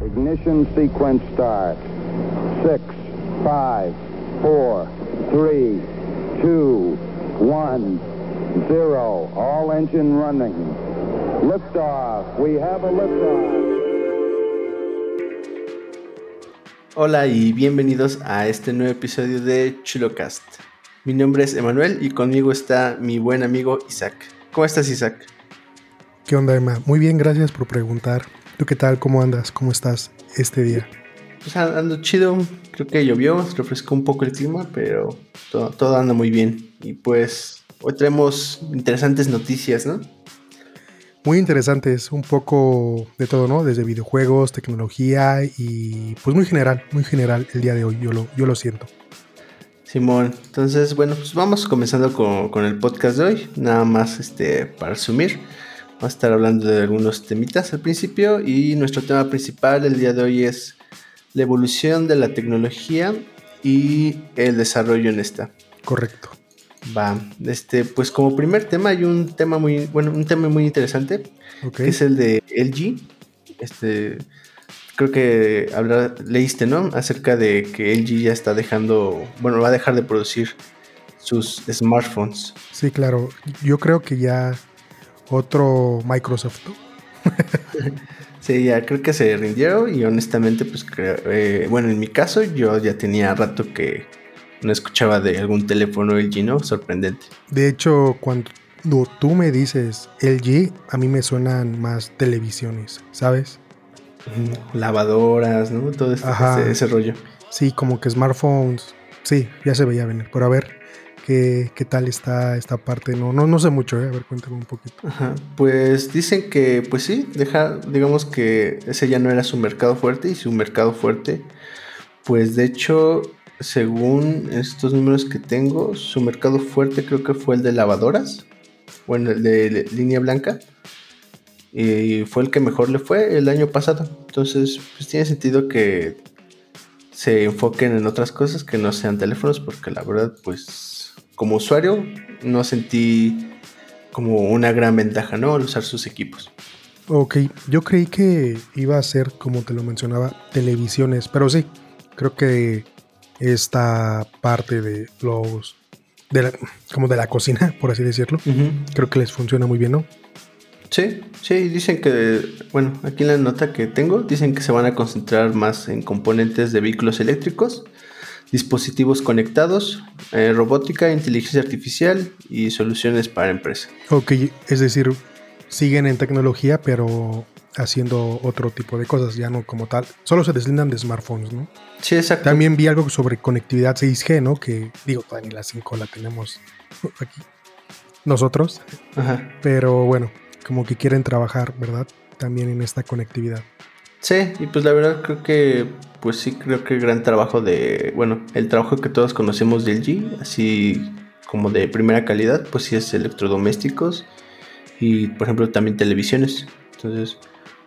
Ignition sequence start. Six, five, four, three, two, one, zero. All engine running. Liftoff. We have a liftoff. Hola y bienvenidos a este nuevo episodio de Chulocast. Mi nombre es Emanuel y conmigo está mi buen amigo Isaac. ¿Cómo estás, Isaac? ¿Qué onda, Emma? Muy bien, gracias por preguntar. ¿Tú qué tal? ¿Cómo andas? ¿Cómo estás este día? Pues ando chido. Creo que llovió, se refrescó un poco el clima, pero todo, todo anda muy bien. Y pues hoy traemos interesantes noticias, ¿no? Muy interesantes, un poco de todo, ¿no? Desde videojuegos, tecnología y pues muy general, muy general el día de hoy, yo lo, yo lo siento. Simón, entonces bueno, pues vamos comenzando con, con el podcast de hoy, nada más este, para resumir. Vamos a estar hablando de algunos temitas al principio y nuestro tema principal el día de hoy es la evolución de la tecnología y el desarrollo en esta. Correcto. Va, este, pues como primer tema hay un tema muy, bueno, un tema muy interesante, que es el de LG. Este, creo que leíste, ¿no? Acerca de que LG ya está dejando, bueno, va a dejar de producir sus smartphones. Sí, claro. Yo creo que ya otro Microsoft. sí, ya creo que se rindieron y honestamente, pues, eh, bueno, en mi caso yo ya tenía rato que no escuchaba de algún teléfono LG, ¿no? Sorprendente. De hecho, cuando tú me dices LG, a mí me suenan más televisiones, ¿sabes? Lavadoras, ¿no? Todo este, ese, rollo. Sí, como que smartphones. Sí, ya se veía venir. Pero a ver, ¿qué, tal está esta parte? No, no, no sé mucho, ¿eh? A ver, cuéntame un poquito. Ajá. Pues dicen que, pues sí, deja, digamos que ese ya no era su mercado fuerte y su mercado fuerte, pues de hecho según estos números que tengo, su mercado fuerte creo que fue el de lavadoras, bueno, el de línea blanca, y fue el que mejor le fue el año pasado. Entonces, pues tiene sentido que se enfoquen en otras cosas que no sean teléfonos, porque la verdad, pues como usuario, no sentí como una gran ventaja, ¿no? Al usar sus equipos. Ok, yo creí que iba a ser, como te lo mencionaba, televisiones, pero sí, creo que esta parte de los de la, como de la cocina, por así decirlo. Creo que les funciona muy bien, ¿no? Sí, sí, dicen que, bueno, aquí en la nota que tengo, dicen que se van a concentrar más en componentes de vehículos eléctricos, dispositivos conectados, eh, robótica, inteligencia artificial y soluciones para empresas. Ok, es decir, siguen en tecnología, pero haciendo otro tipo de cosas, ya no como tal. Solo se deslindan de smartphones, ¿no? Sí, exacto. También vi algo sobre conectividad 6G, ¿no? Que digo, ni la 5 la tenemos aquí nosotros. Ajá. Pero bueno, como que quieren trabajar, ¿verdad? También en esta conectividad. Sí, y pues la verdad creo que, pues sí, creo que el gran trabajo de, bueno, el trabajo que todos conocemos del G, así como de primera calidad, pues sí es electrodomésticos y, por ejemplo, también televisiones. Entonces,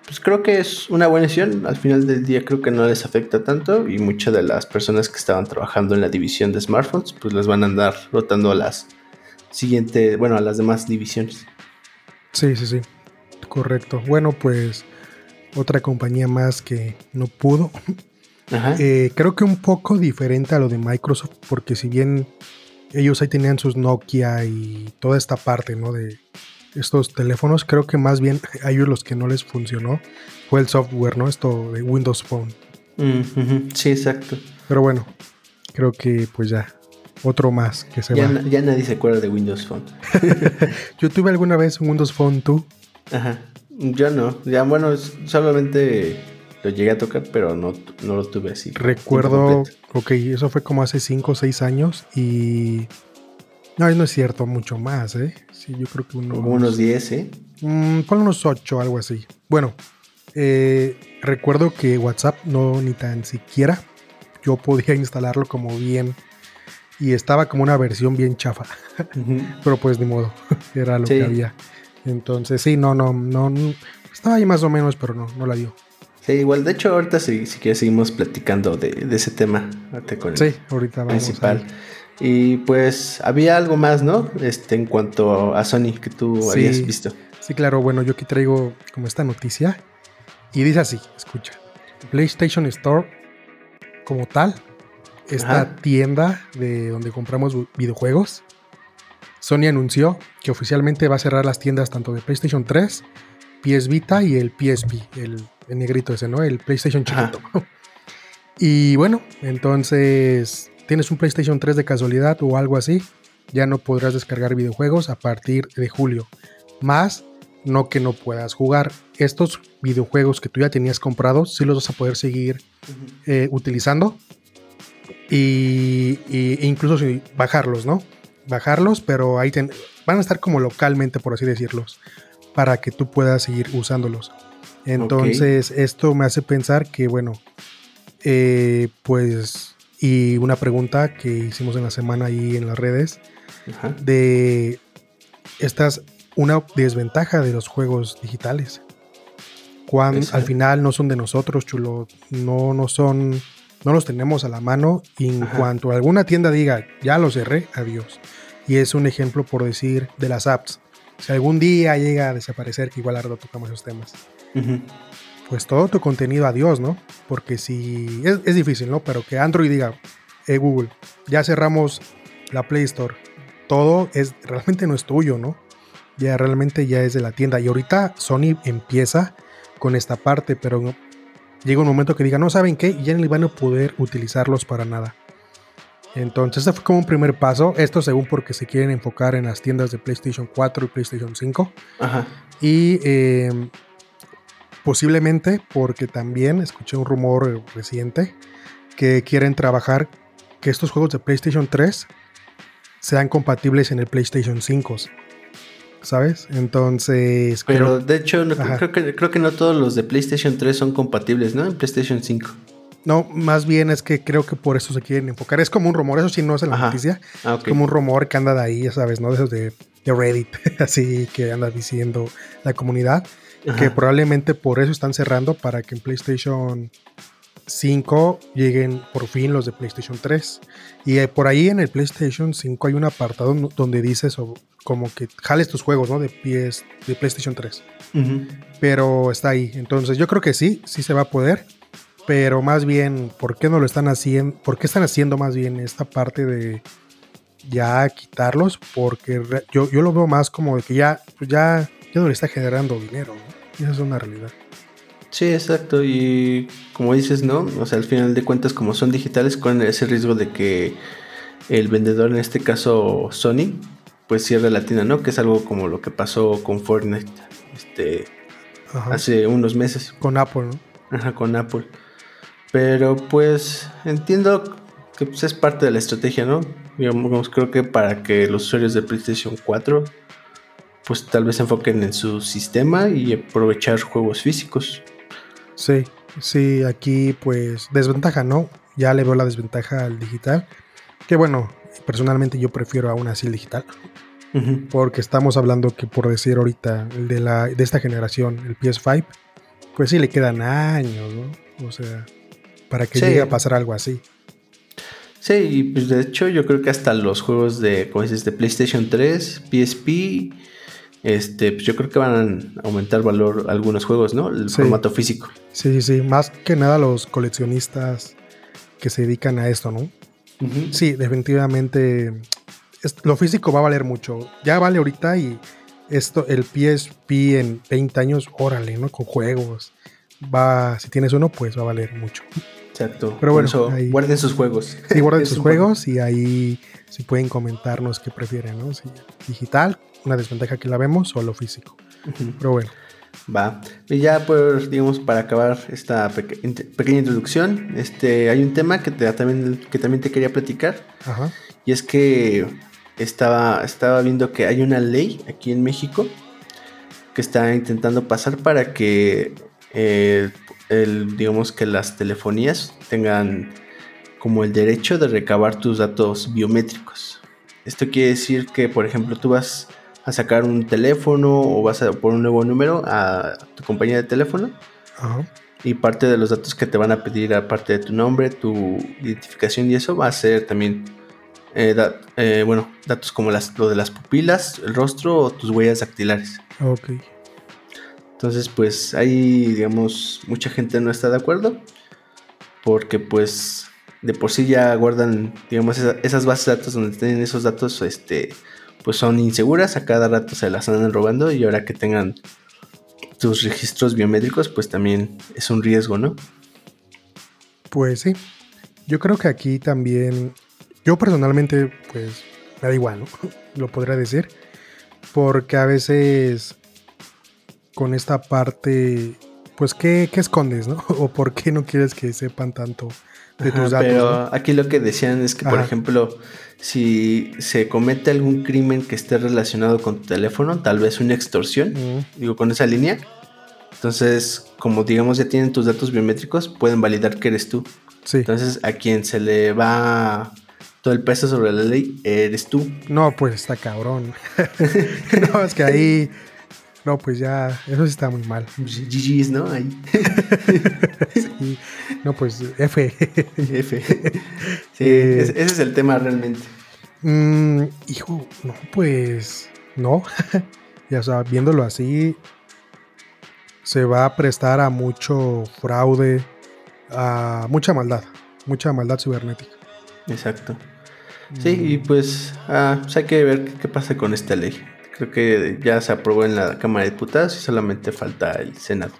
pues creo que es una buena decisión. Al final del día creo que no les afecta tanto y muchas de las personas que estaban trabajando en la división de smartphones pues les van a andar rotando a las siguientes, bueno, a las demás divisiones. Sí, sí, sí. Correcto. Bueno, pues otra compañía más que no pudo. Eh, creo que un poco diferente a lo de Microsoft porque si bien ellos ahí tenían sus Nokia y toda esta parte, ¿no? De estos teléfonos, creo que más bien a ellos los que no les funcionó fue el software, ¿no? Esto de Windows Phone. Sí, exacto. Pero bueno, creo que pues ya, otro más que se ya va. ya nadie se acuerda de Windows Phone. Yo tuve alguna vez un Windows Phone, ¿tú? Ajá. Yo no. Ya, bueno, solamente lo llegué a tocar, pero no, no lo tuve así. Recuerdo, ok, eso fue como hace 5 o 6 años y no, no es cierto, mucho más, ¿eh? Sí, yo creo que unos... Como unos 10, ¿eh? Mmm, unos 8, algo así. Bueno, eh, recuerdo que WhatsApp no ni tan siquiera yo podía instalarlo como bien y estaba como una versión bien chafa. Pero pues ni modo, era lo que había. Entonces, sí, no, no, no, estaba ahí más o menos, pero no, no la dio. Sí, igual, de hecho, ahorita si, si quieres seguimos platicando de, de ese tema. Con sí, ahorita vamos. Principal. Y pues había algo más, ¿no? Este, en cuanto a Sony que tú habías visto. Sí, claro. Bueno, yo aquí traigo como esta noticia. Y dice así, escucha. PlayStation Store como tal, esta tienda de donde compramos videojuegos, Sony anunció que oficialmente va a cerrar las tiendas tanto de PlayStation 3, PS Vita y el PSP, el, negrito ese, ¿no? El PlayStation chiquito. Y bueno, entonces tienes un PlayStation 3 de casualidad o algo así, ya no podrás descargar videojuegos a partir de julio. Más no que no puedas jugar. Estos videojuegos que tú ya tenías comprados, sí los vas a poder seguir eh, utilizando. Y, incluso bajarlos, ¿no? Bajarlos, pero ahí van a estar como localmente, por así decirlos, para que tú puedas seguir usándolos. Entonces, esto me hace pensar que, bueno, eh, pues, y una pregunta que hicimos en la semana ahí en las redes, de estas una desventaja de los juegos digitales. Cuando al final no son de nosotros, chulo, no, no son, no los tenemos a la mano y en cuanto alguna tienda diga, ya lo cerré, adiós. Y es un ejemplo por decir de las apps. Si algún día llega a desaparecer, que igual ahora tocamos esos temas, pues todo tu contenido, adiós, ¿no? Porque si es, es difícil, ¿no? Pero que Android diga, eh, Google, ya cerramos la Play Store, todo es realmente no es tuyo, ¿no? ya realmente ya es de la tienda. Y ahorita Sony empieza con esta parte, pero llega un momento que diga, no saben qué, y ya no van a poder utilizarlos para nada. Entonces, este fue como un primer paso. Esto según porque se quieren enfocar en las tiendas de PlayStation 4 y PlayStation 5. Y em, posiblemente porque también escuché un rumor reciente que quieren trabajar que estos juegos de PlayStation 3 sean compatibles en el PlayStation 5. ¿Sabes? Entonces. Pero de hecho, creo, que, creo que no todos los de PlayStation 3 son compatibles, ¿no? En PlayStation 5. No, más bien es que creo que por eso se quieren enfocar. Es como un rumor, eso sí no es en la noticia. Ah, como un rumor que anda de ahí, ya sabes, ¿no? De esos de, Reddit, así que anda diciendo la comunidad. Que probablemente por eso están cerrando para que en PlayStation 5 lleguen por fin los de PlayStation 3. Y eh, por ahí en el PlayStation 5 hay un apartado donde dice eso, como que jales tus juegos, ¿no? De PS, de PlayStation 3. Pero está ahí. Entonces yo creo que sí, sí se va a poder. Pero más bien, ¿por qué no lo están haciendo? ¿Por qué están haciendo más bien esta parte de ya quitarlos? Porque yo, yo lo veo más como de que ya, pues ya, ya no le está generando dinero, ¿no? esa es una realidad. Sí, exacto. Y como dices, ¿no? O sea, al final de cuentas, como son digitales, con ese riesgo de que el vendedor, en este caso Sony, pues cierre la tienda, ¿no? Que es algo como lo que pasó con Fortnite este, hace unos meses. Con Apple, ¿no? Ajá, con Apple. Pero pues entiendo que pues, es parte de la estrategia, ¿no? Digamos, creo que para que los usuarios de PlayStation 4 pues tal vez se enfoquen en su sistema y aprovechar juegos físicos. Sí, sí, aquí pues desventaja, ¿no? Ya le veo la desventaja al digital. Que bueno, personalmente yo prefiero aún así el digital. Porque estamos hablando que por decir ahorita, el de, la, de esta generación, el PS5, pues sí le quedan años, ¿no? O sea, para que llegue a pasar algo así. Sí, y pues de hecho yo creo que hasta los juegos de, dices, de PlayStation 3, PSP este, pues yo creo que van a aumentar valor algunos juegos, ¿no? El formato físico. Sí, sí, más que nada los coleccionistas que se dedican a esto, ¿no? Sí, definitivamente lo físico va a valer mucho. Ya vale ahorita y esto, el PSP en 20 años, órale, ¿no? Con juegos. Va, si tienes uno, pues va a valer mucho. Exacto. Pero bueno, guarden sus juegos. Sí, guarden sus juegos y ahí si pueden comentarnos qué prefieren, ¿no? Si digital una desventaja que la vemos o lo físico. Pero bueno. Va. Y ya pues, digamos, para acabar esta pequeña introducción, este, hay un tema que, te, también, que también te quería platicar. Ajá. Y es que estaba, estaba viendo que hay una ley aquí en México que está intentando pasar para que, eh, el, digamos, que las telefonías tengan como el derecho de recabar tus datos biométricos. Esto quiere decir que, por ejemplo, tú vas a sacar un teléfono o vas a por un nuevo número a tu compañía de teléfono. Y parte de los datos que te van a pedir, aparte de tu nombre, tu identificación y eso, va a ser también, eh, eh, bueno, datos como las, lo de las pupilas, el rostro o tus huellas dactilares. Ok. Entonces, pues ahí, digamos, mucha gente no está de acuerdo. Porque pues de por sí ya guardan, digamos, esas bases de datos donde tienen esos datos, este, pues son inseguras. A cada rato se las andan robando y ahora que tengan tus registros biométricos, pues también es un riesgo, ¿no? Pues sí. Yo creo que aquí también, yo personalmente, pues me da igual, ¿no? Lo podría decir. Porque a veces con esta parte, pues, ¿qué, escondes, no? ¿O por qué no quieres que sepan tanto de tus datos? Pero aquí lo que decían es que, por ejemplo, si se comete algún crimen que esté relacionado con tu teléfono, tal vez una extorsión, digo, con esa línea, entonces, como digamos ya tienen tus datos biométricos, pueden validar que eres tú. Sí. Entonces, a quien se le va todo el peso sobre la ley, eres tú. No, pues está cabrón. no, es que ahí no, pues ya, eso sí está muy mal. GG's, ¿no? Ahí. No, pues F. F. Sí, eh, ese es el tema realmente. Mm, hijo, no, pues no. ya, o sea, viéndolo así, se va a prestar a mucho fraude, a mucha maldad, mucha maldad cibernética. Exacto. Sí, y pues, ah, pues hay que ver qué pasa con esta ley. Creo que ya se aprobó en la Cámara de Diputados y solamente falta el Senado.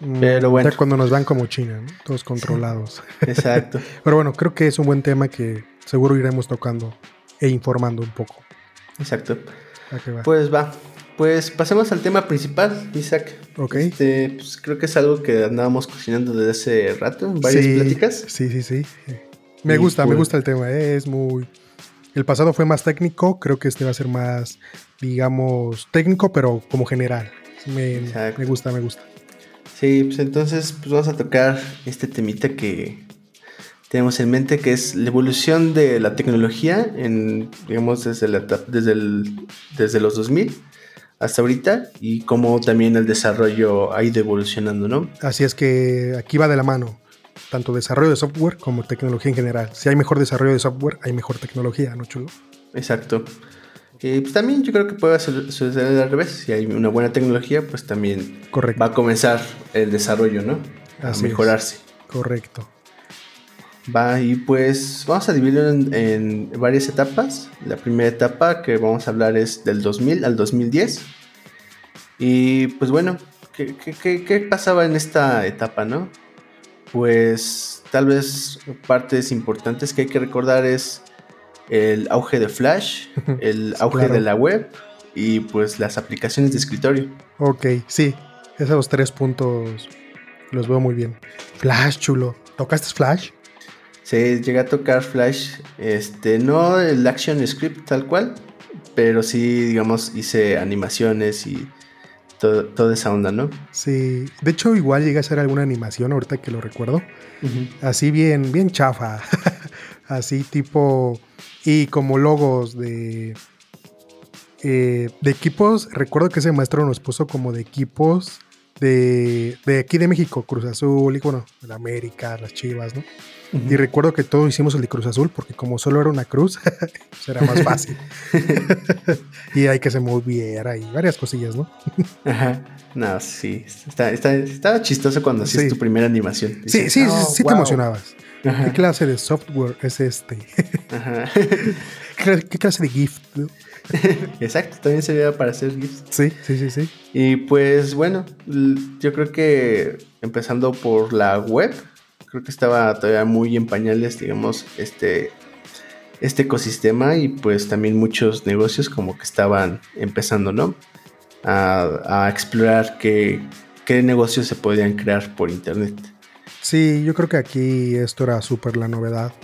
Mm, Pero bueno. Ya cuando nos van como China, todos controlados. exacto. Pero bueno, creo que es un buen tema que seguro iremos tocando e informando un poco. Exacto. Pues va. Pues pasemos al tema principal, Isaac. Ok. Este, pues creo que es algo que andábamos cocinando desde hace rato, en varias pláticas. Sí, sí, sí. Me gusta, me pues gusta el tema. ¿eh? Es muy. El pasado fue más técnico, creo que este va a ser más digamos, técnico, pero como general. Me, gusta, me gusta. Sí, pues entonces pues vamos a tocar este temita que tenemos en mente, que es la evolución de la tecnología, en, digamos, desde, desde, el, desde los 2000 hasta ahorita y cómo también el desarrollo ha ido evolucionando, ¿no? Así es que aquí va de la mano, tanto desarrollo de software como tecnología en general. Si hay mejor desarrollo de software, hay mejor tecnología, ¿no, chulo? Exacto. Y pues también yo creo que puede suceder al revés. Si hay una buena tecnología, pues también va a comenzar el desarrollo, ¿no? A mejorarse. Correcto. Va, y pues vamos a dividirlo en, varias etapas. La primera etapa que vamos a hablar es del 2000 al 2010. Y pues bueno, ¿qué, qué pasaba en esta etapa, no? Pues tal vez partes importantes que hay que recordar es el auge de Flash, el auge de la web y pues las aplicaciones de escritorio. Ok, sí, esos tres puntos los veo muy bien. Flash, chulo. ¿Tocaste Flash? Sí, llegué a tocar Flash, este, no el Action Script tal cual, pero sí, digamos, hice animaciones y toda esa onda, ¿no? Sí, de hecho igual llegué a hacer alguna animación ahorita que lo recuerdo, así bien, bien chafa, así tipo y como logos de, eh, de equipos. Recuerdo que ese maestro nos puso como de equipos de, de aquí de México, Cruz Azul y bueno, de América, las Chivas, ¿no? Y recuerdo que todos hicimos el de Cruz Azul porque como solo era una cruz, pues era más fácil. y hay que se moviera y varias cosillas, ¿no? Ajá. No, sí. Está, estaba chistoso cuando hacías tu primera animación. sí, sí, oh, sí, te emocionabas. ¿Qué clase de software es este? ¿Qué, clase de gift? Exacto, también sería para hacer GIFs. Sí, sí, sí, sí. Y pues bueno, yo creo que empezando por la web, creo que estaba todavía muy en pañales, digamos, este, este ecosistema y pues también muchos negocios como que estaban empezando, ¿no? A, a explorar qué, qué negocios se podían crear por internet. Sí, yo creo que aquí esto era súper la novedad.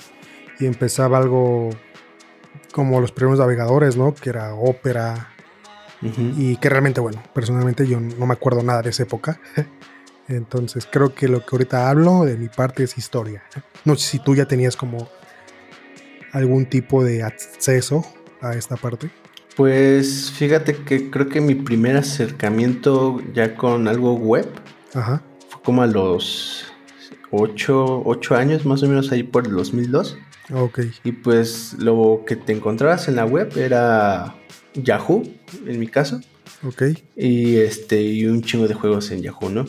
Y empezaba algo como los primeros navegadores, ¿no? Que era Opera. Y que realmente, bueno, personalmente yo no me acuerdo nada de esa época. Entonces creo que lo que ahorita hablo de mi parte es historia. No sé si tú ya tenías como algún tipo de acceso a esta parte. Pues fíjate que creo que mi primer acercamiento ya con algo web Ajá. fue como a los 8, años más o menos ahí por el 2002. Ok. Y pues lo que te encontrabas en la web era Yahoo, en mi caso. Ok. Y este, y un chingo de juegos en Yahoo, ¿no?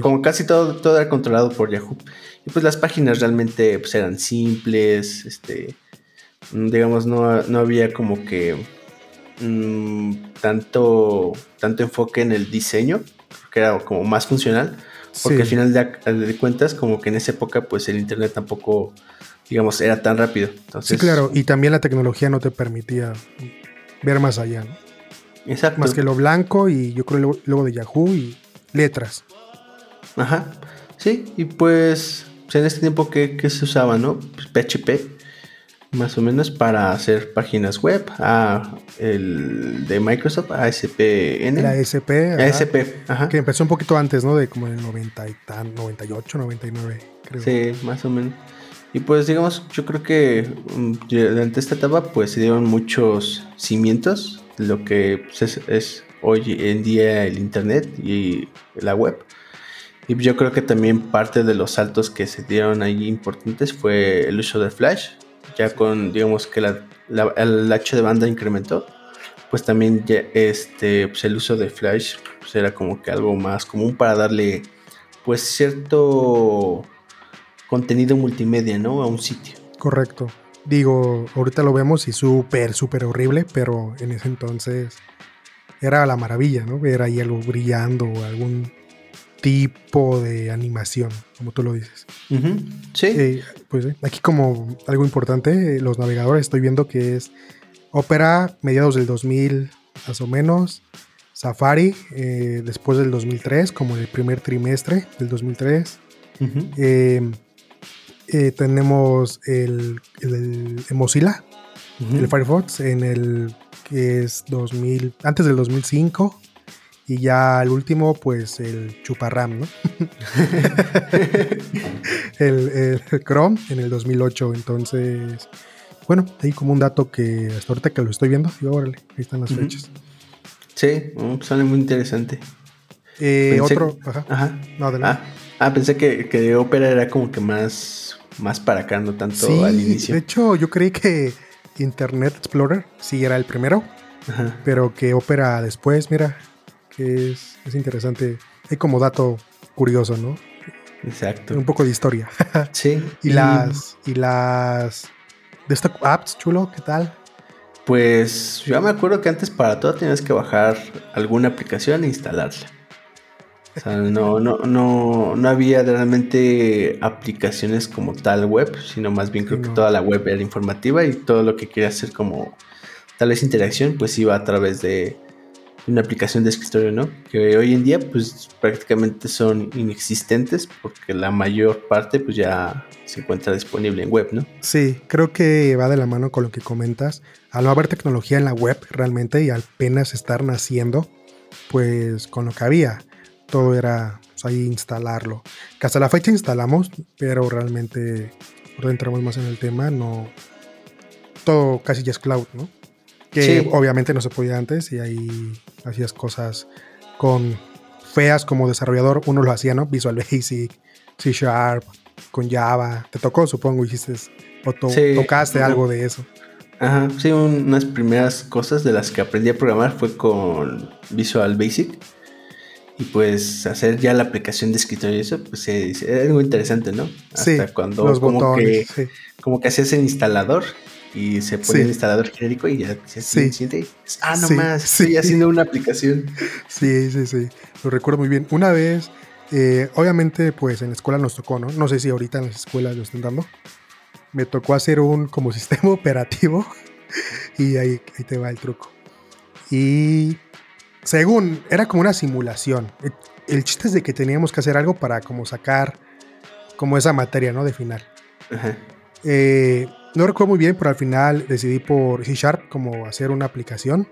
Como casi todo, todo era controlado por Yahoo. Y pues las páginas realmente pues, eran simples, este, digamos, no, había como que mm, tanto, tanto enfoque en el diseño, que era como más funcional, porque al final de, cuentas, como que en esa época, pues el internet tampoco, digamos, era tan rápido. sí, claro, y también la tecnología no te permitía ver más allá, ¿no? Exacto. Más que lo blanco y yo creo luego de Yahoo y letras. Ajá. Sí, y pues, pues en este tiempo que, se usaba, ¿no? PHP, pues, más o menos para hacer páginas web. Ah, el de Microsoft, ASPN. La ASP. ASP, ajá. Que empezó un poquito antes, ¿no? De como en el 90 y tan, 98, 99, creo. Sí, más o menos. Y pues digamos, yo creo que mm, durante esta etapa pues se dieron muchos cimientos lo que pues, es hoy en día el Internet y la web. Y yo creo que también parte de los saltos que se dieron ahí importantes fue el uso de Flash, ya con, digamos que la, el ancho de banda incrementó, pues también ya este, pues el uso de Flash pues era como que algo más común para darle pues cierto contenido multimedia, ¿no? A un sitio. Correcto. Digo, ahorita lo vemos y súper, súper horrible, pero en ese entonces era la maravilla, ¿no? Ver ahí algo brillando o algún tipo de animación, como tú lo dices. Sí. Eh, pues aquí como algo importante, los navegadores estoy viendo que es Opera mediados del 2000 más o menos, Safari eh, después del 2003, como el primer trimestre del 2003. Em, eh, tenemos el, Mozilla, el Firefox en el es 2000, antes del 2005 y ya el último, pues el Chuparram, ¿no? el, Chrome en el 2008. Entonces, bueno, ahí como un dato que hasta ahorita que lo estoy viendo, y órale, ahí están las fechas. Sí, sale muy interesante. Eh, otro, ajá. No, ah, ah, pensé que, que Opera era como que más, más para acá, no tanto al inicio. De hecho, yo creí que Internet Explorer sí era el primero, pero que Opera después, mira, que es, interesante. Hay como dato curioso, ¿no? Exacto. Un poco de historia. Sí. y, las. Y las. De estas apps, chulo, ¿qué tal? Pues yo me acuerdo que antes para todo tenías que bajar alguna aplicación e instalarla. O sea, no, no, no, no había realmente aplicaciones como tal web, sino más bien creo que toda la web era informativa y todo lo que quería hacer como tal vez interacción, pues iba a través de, una aplicación de escritorio, ¿no? Que hoy en día pues prácticamente son inexistentes porque la mayor parte pues ya se encuentra disponible en web, ¿no? Sí, creo que va de la mano con lo que comentas. Al no haber tecnología en la web realmente y apenas estar naciendo, pues con lo que había, todo era pues, ahí instalarlo. Que hasta la fecha instalamos, pero realmente, entramos más en el tema, no... Todo casi ya es cloud, ¿no? Que obviamente no se podía antes y ahí hacías cosas con feas como desarrollador. Uno lo hacía, ¿no? Visual Basic, C Sharp, con Java. Te tocó, supongo, hiciste o tocaste algo de eso. Ajá, sí, unas primeras cosas de las que aprendí a programar fue con Visual Basic. Y pues hacer ya la aplicación de escritorio y eso, pues es algo interesante, ¿no? Hasta sí, cuando los como botones, que, como que hacías el instalador y se pone el instalador genérico y ya se siente. Ah, no más, estoy haciendo una aplicación. Sí, sí, sí. Lo recuerdo muy bien. Una vez, eh, obviamente, pues en la escuela nos tocó, ¿no? No sé si ahorita en las escuelas lo están dando. Me tocó hacer un como sistema operativo y ahí, ahí te va el truco. Y según, era como una simulación. El, chiste es de que teníamos que hacer algo para como sacar como esa materia, ¿no? De final. Ajá. Eh, no recuerdo muy bien, pero al final decidí por C Sharp como hacer una aplicación,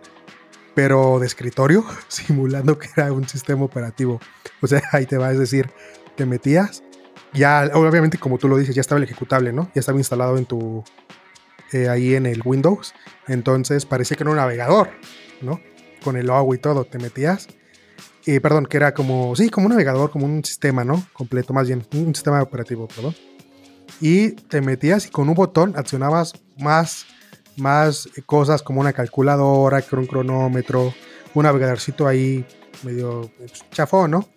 pero de escritorio, simulando que era un sistema operativo. O sea, ahí te va, a decir, te metías, ya, obviamente como tú lo dices, ya estaba el ejecutable, ¿no? Ya estaba instalado en tu, eh, ahí en el Windows, entonces parecía que era un navegador, ¿no? Con el logo y todo, te metías. Y perdón, que era como, sí, como un navegador, como un sistema, ¿no? Completo, más bien, un sistema operativo, perdón y te metías y con un botón accionabas más, más cosas como una calculadora, un cronómetro, un navegadorcito ahí medio chafón, ¿no?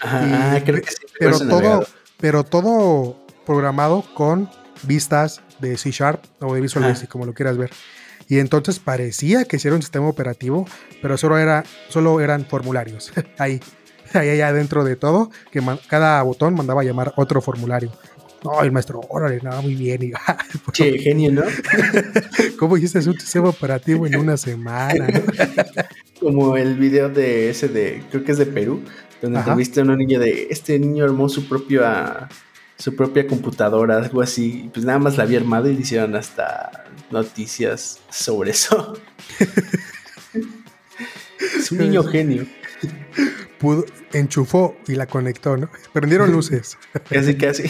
Ajá, creo que sí, pero todo, pero todo programado con vistas de C Sharp o de Visual Basic, como lo quieras ver. Y entonces parecía que era un sistema operativo, pero solo, era, solo eran formularios. ahí, ahí, allá dentro de todo, que cada botón mandaba a llamar otro formulario. No, el maestro, órale, nada, muy bien. Y, che, genio, ¿no? ¿Cómo hiciste un sistema operativo en una semana? Como el video de ese de, creo que es de Perú, donde viste a una niña de, este niño armó su propia su propia computadora, algo así. Pues nada más la había armado y le hicieron hasta noticias sobre eso. es un niño genio. Pudo, enchufó y la conectó, ¿no? Prendieron luces. casi, casi.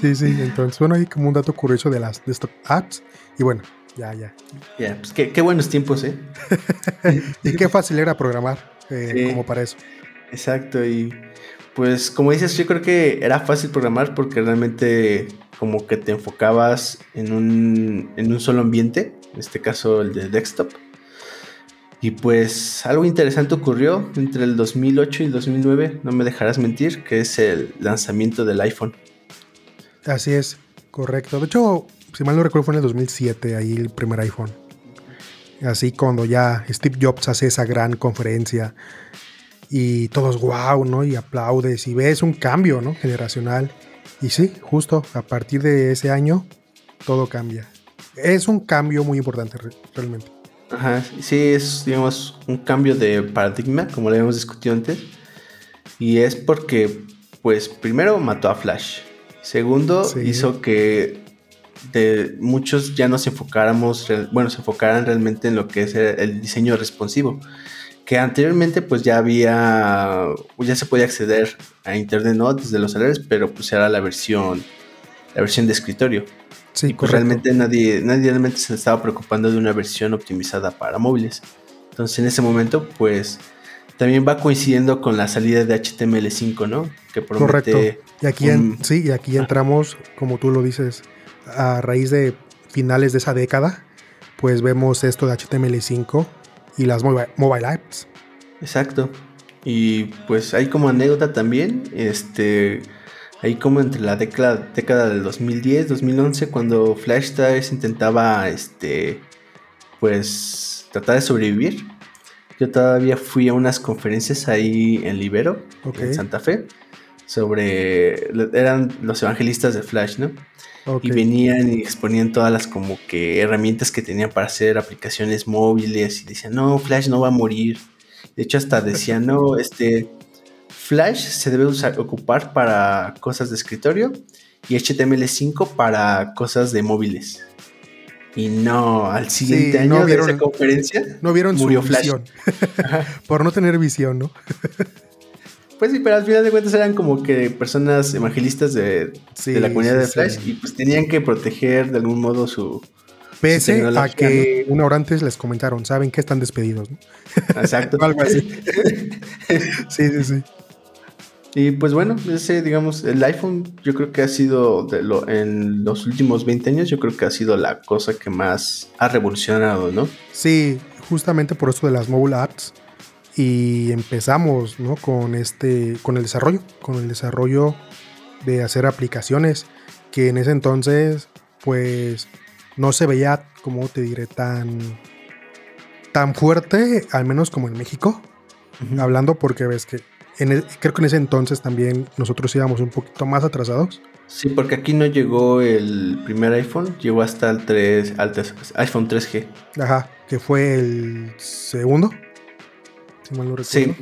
sí, sí. Entonces, bueno, hay como un dato curioso de las desktop apps. Y bueno, ya, ya. Ya, pues qué, qué, buenos tiempos, ¿eh? y qué fácil era programar eh, como para eso. Exacto, y pues como dices, yo creo que era fácil programar porque realmente como que te enfocabas en un, en un solo ambiente, en este caso el de desktop. Y pues algo interesante ocurrió entre el 2008 y el 2009, no me dejarás mentir, que es el lanzamiento del iPhone. Así es, correcto. De hecho, si mal no recuerdo, fue en el 2007 ahí el primer iPhone. Así cuando ya Steve Jobs hace esa gran conferencia y todos wow, ¿no? Y aplaudes y ves un cambio, ¿no? Generacional. Y sí, justo a partir de ese año todo cambia. Es un cambio muy importante realmente. Ajá, sí, es, digamos, un cambio de paradigma, como lo habíamos discutido antes. Y es porque, pues, primero mató a Flash. Segundo, hizo que de muchos ya nos enfocáramos, bueno, se enfocaran realmente en lo que es el diseño responsivo que anteriormente pues ya había, ya se podía acceder a internet, ¿no? Desde los celulares, pero pues era la versión, la versión de escritorio. Sí, y pues realmente nadie, nadie realmente se estaba preocupando de una versión optimizada para móviles. Entonces en ese momento pues también va coincidiendo con la salida de HTML5, ¿no? Que Correcto. Y aquí, sí, y aquí entramos, como tú lo dices, a raíz de finales de esa década, pues vemos esto de HTML5 y las mobile, apps. Exacto. Y pues hay como anécdota también, este, ahí como entre la década, década del 2010, 2011, cuando Flash Stars intentaba, este, pues, tratar de sobrevivir. Yo todavía fui a unas conferencias ahí en Libero, en Santa Fe, sobre, eran los evangelistas de Flash, ¿no? Y venían y exponían todas las como que herramientas que tenían para hacer aplicaciones móviles y decían, no, Flash no va a morir. De hecho, hasta decían, no, este, Flash se debe usar, ocupar para cosas de escritorio y HTML5 para cosas de móviles. Y no, al siguiente año de esa conferencia no vieron murió su Flash. Por no tener visión, ¿no? Pues sí, pero al final de cuentas eran como que personas evangelistas de, la comunidad de Flash y pues tenían que proteger de algún modo su. Pese a que una hora antes les comentaron, saben que están despedidos, ¿no? Exacto. Algo así. sí, sí, sí. Y pues bueno, ese, digamos, el iPhone yo creo que ha sido, de lo, en los últimos 20 años, yo creo que ha sido la cosa que más ha revolucionado, ¿no? Sí, justamente por eso de las mobile apps y empezamos ¿no? con, este, con el desarrollo, con el desarrollo de hacer aplicaciones que en ese entonces pues no se veía, como te diré, tan, tan fuerte, al menos como en México, hablando porque ves que en creo que en ese entonces también nosotros íbamos un poquito más atrasados. Sí, porque aquí no llegó el primer iPhone, llegó hasta el 3, al iPhone 3G. Ajá, que fue el segundo. Sí,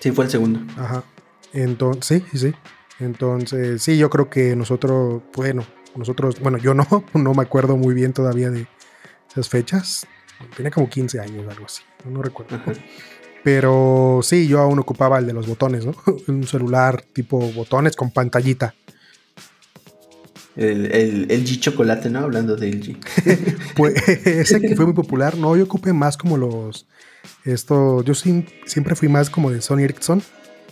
sí, fue el segundo. Ajá. Entonces, sí, sí. Entonces, sí, yo creo que nosotros, bueno, nosotros, bueno, yo no, no me acuerdo muy bien todavía de esas fechas. Tenía como 15 años, algo así, no, recuerdo. Pero sí, yo aún ocupaba el de los botones, ¿no? Un celular tipo botones con pantallita. El, el, G chocolate, ¿no? Hablando del G. pues ese que fue muy popular, no, yo ocupé más como los esto, yo siempre fui más como de Sony Ericsson.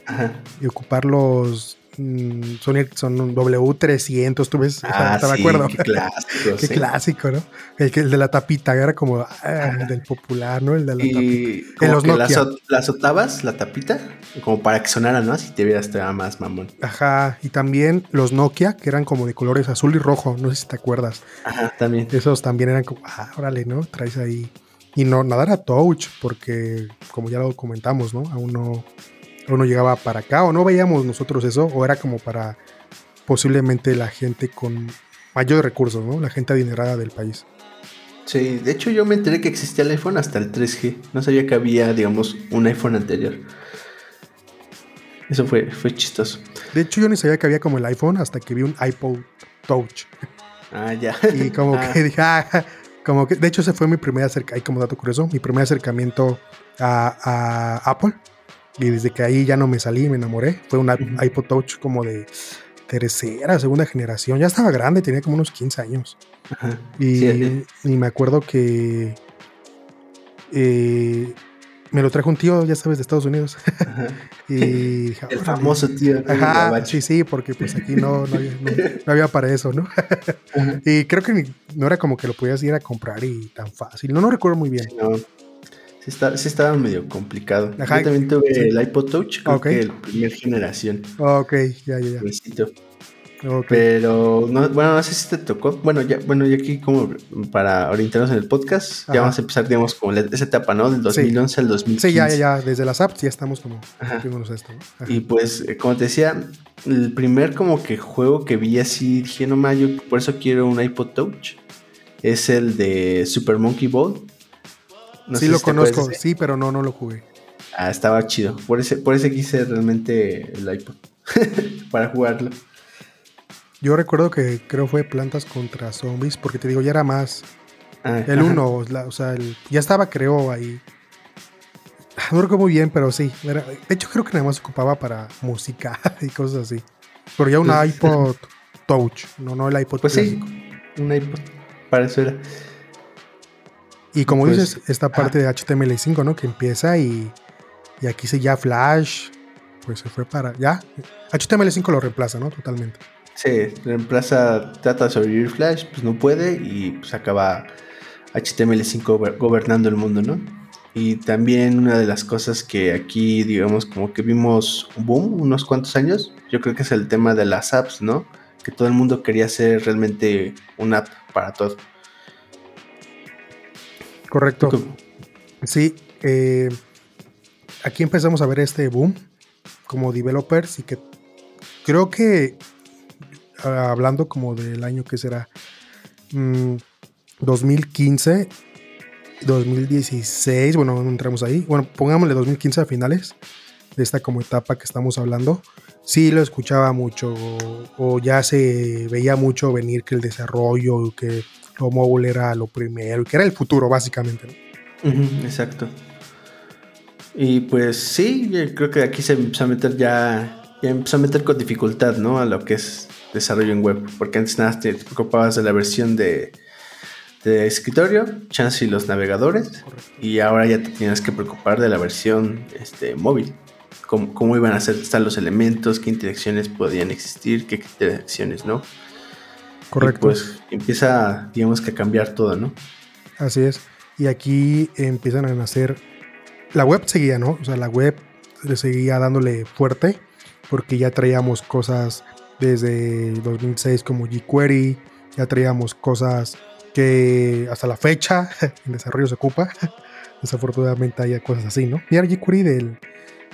Ajá. Y ocupar los, Mm, son, son W300, tú ves, ah, me acuerdo. Qué clásico. qué clásico, ¿no? El, el, de la tapita era como ah, el del popular, ¿no? El de la y tapita. Los Nokia. La, azotabas, la tapita, como para que sonara, ¿no? Si te vieras, te más mamón. Ajá, y también los Nokia, que eran como de colores azul y rojo, no sé si te acuerdas. Ajá, también. Esos también eran como, ah, órale, ¿no? Traes ahí. Y no, nada era touch, porque como ya lo comentamos, ¿no? Aún no o no llegaba para acá, o no veíamos nosotros eso, o era como para posiblemente la gente con mayor recursos, ¿no? La gente adinerada del país. Sí, de hecho yo me enteré que existía el iPhone hasta el 3G. No sabía que había, digamos, un iPhone anterior. Eso fue, fue chistoso. De hecho yo ni sabía que había como el iPhone hasta que vi un iPod Touch. Ah, ya. Y como que ah. dije, ah, como que, de hecho ese fue mi primer acercamiento, como dato curioso, mi primer acercamiento a, a Apple. Y desde que ahí ya no me salí, me enamoré. Fue un iPod Touch como de tercera, segunda generación. Ya estaba grande, tenía como unos 15 años. y, me acuerdo que eh, me lo trajo un tío, ya sabes, de Estados Unidos. y el famoso tío. Ajá, sí, sí, porque pues aquí no, había, para eso, ¿no? y creo que no era como que lo podías ir a comprar y tan fácil. No, no recuerdo muy bien. No. Sí, estaba medio complicado. Yo también tuve el iPod Touch, creo que el primer generación. Ok, ya, ya, ya. Pero no, bueno, no sé si te tocó. Bueno, ya, bueno, y aquí como para orientarnos en el podcast, ya vamos a empezar, digamos, como esa etapa, ¿no? Del 2011 al 2015. Sí, ya, ya, ya, desde las apps ya estamos como esto. Y pues, eh, como te decía, el primer como que juego que vi así, dije, no más, yo por eso quiero un iPod Touch, es el de Super Monkey Ball sí lo conozco, sí, pero no, no lo jugué. Ah, estaba chido. Por ese, por ese quise realmente el iPod. para jugarlo. Yo recuerdo que creo fue Plantas contra Zombies, porque te digo, ya era más. Ah, el 1, o sea, ya estaba, creo, ahí. No recuerdo muy bien, pero sí. de hecho, creo que nada más ocupaba para música y cosas así. Pero ya un iPod Touch, no, no el iPod Pues sí, un iPod. Para eso era. Y como pues, dices, esta parte de HTML5, ¿no? Que empieza y, y aquí se ya Flash, pues se fue para. Ya, HTML5 lo reemplaza, ¿no? Totalmente. Sí, reemplaza, trata de sobrevivir Flash, pues no puede y pues acaba HTML5 gobernando el mundo, ¿no? Y también una de las cosas que aquí, digamos, como que vimos un boom unos cuantos años, yo creo que es el tema de las apps, ¿no? Que todo el mundo quería hacer realmente una app para todo. Correcto. Sí, eh, aquí empezamos a ver este boom como developers y que creo que hablando como del año que será 2015, mm, 2016, bueno, no entramos ahí, bueno, pongámosle 2015 a finales de esta como etapa que estamos hablando, sí lo escuchaba mucho o ya se veía mucho venir que el desarrollo, que lo móvil era lo primero, que era el futuro, básicamente. exacto. Y pues sí, creo que aquí se empezó a meter ya, ya empezó a meter con dificultad, ¿no? A lo que es desarrollo en web, porque antes nada te preocupabas de la versión de, de escritorio, chance y los navegadores, y ahora ya te tienes que preocupar de la versión este, móvil. Cómo, cómo, iban a ser, estar los elementos, qué interacciones podían existir, qué interacciones no. Correcto. pues empieza, digamos que a cambiar todo, ¿no? Así es. Y aquí empiezan a nacer. La web seguía, ¿no? O sea, la web le seguía dándole fuerte porque ya traíamos cosas desde 2006 como jQuery, ya traíamos cosas que hasta la fecha en desarrollo se ocupa. Desafortunadamente hay cosas así, ¿no? Y jQuery del,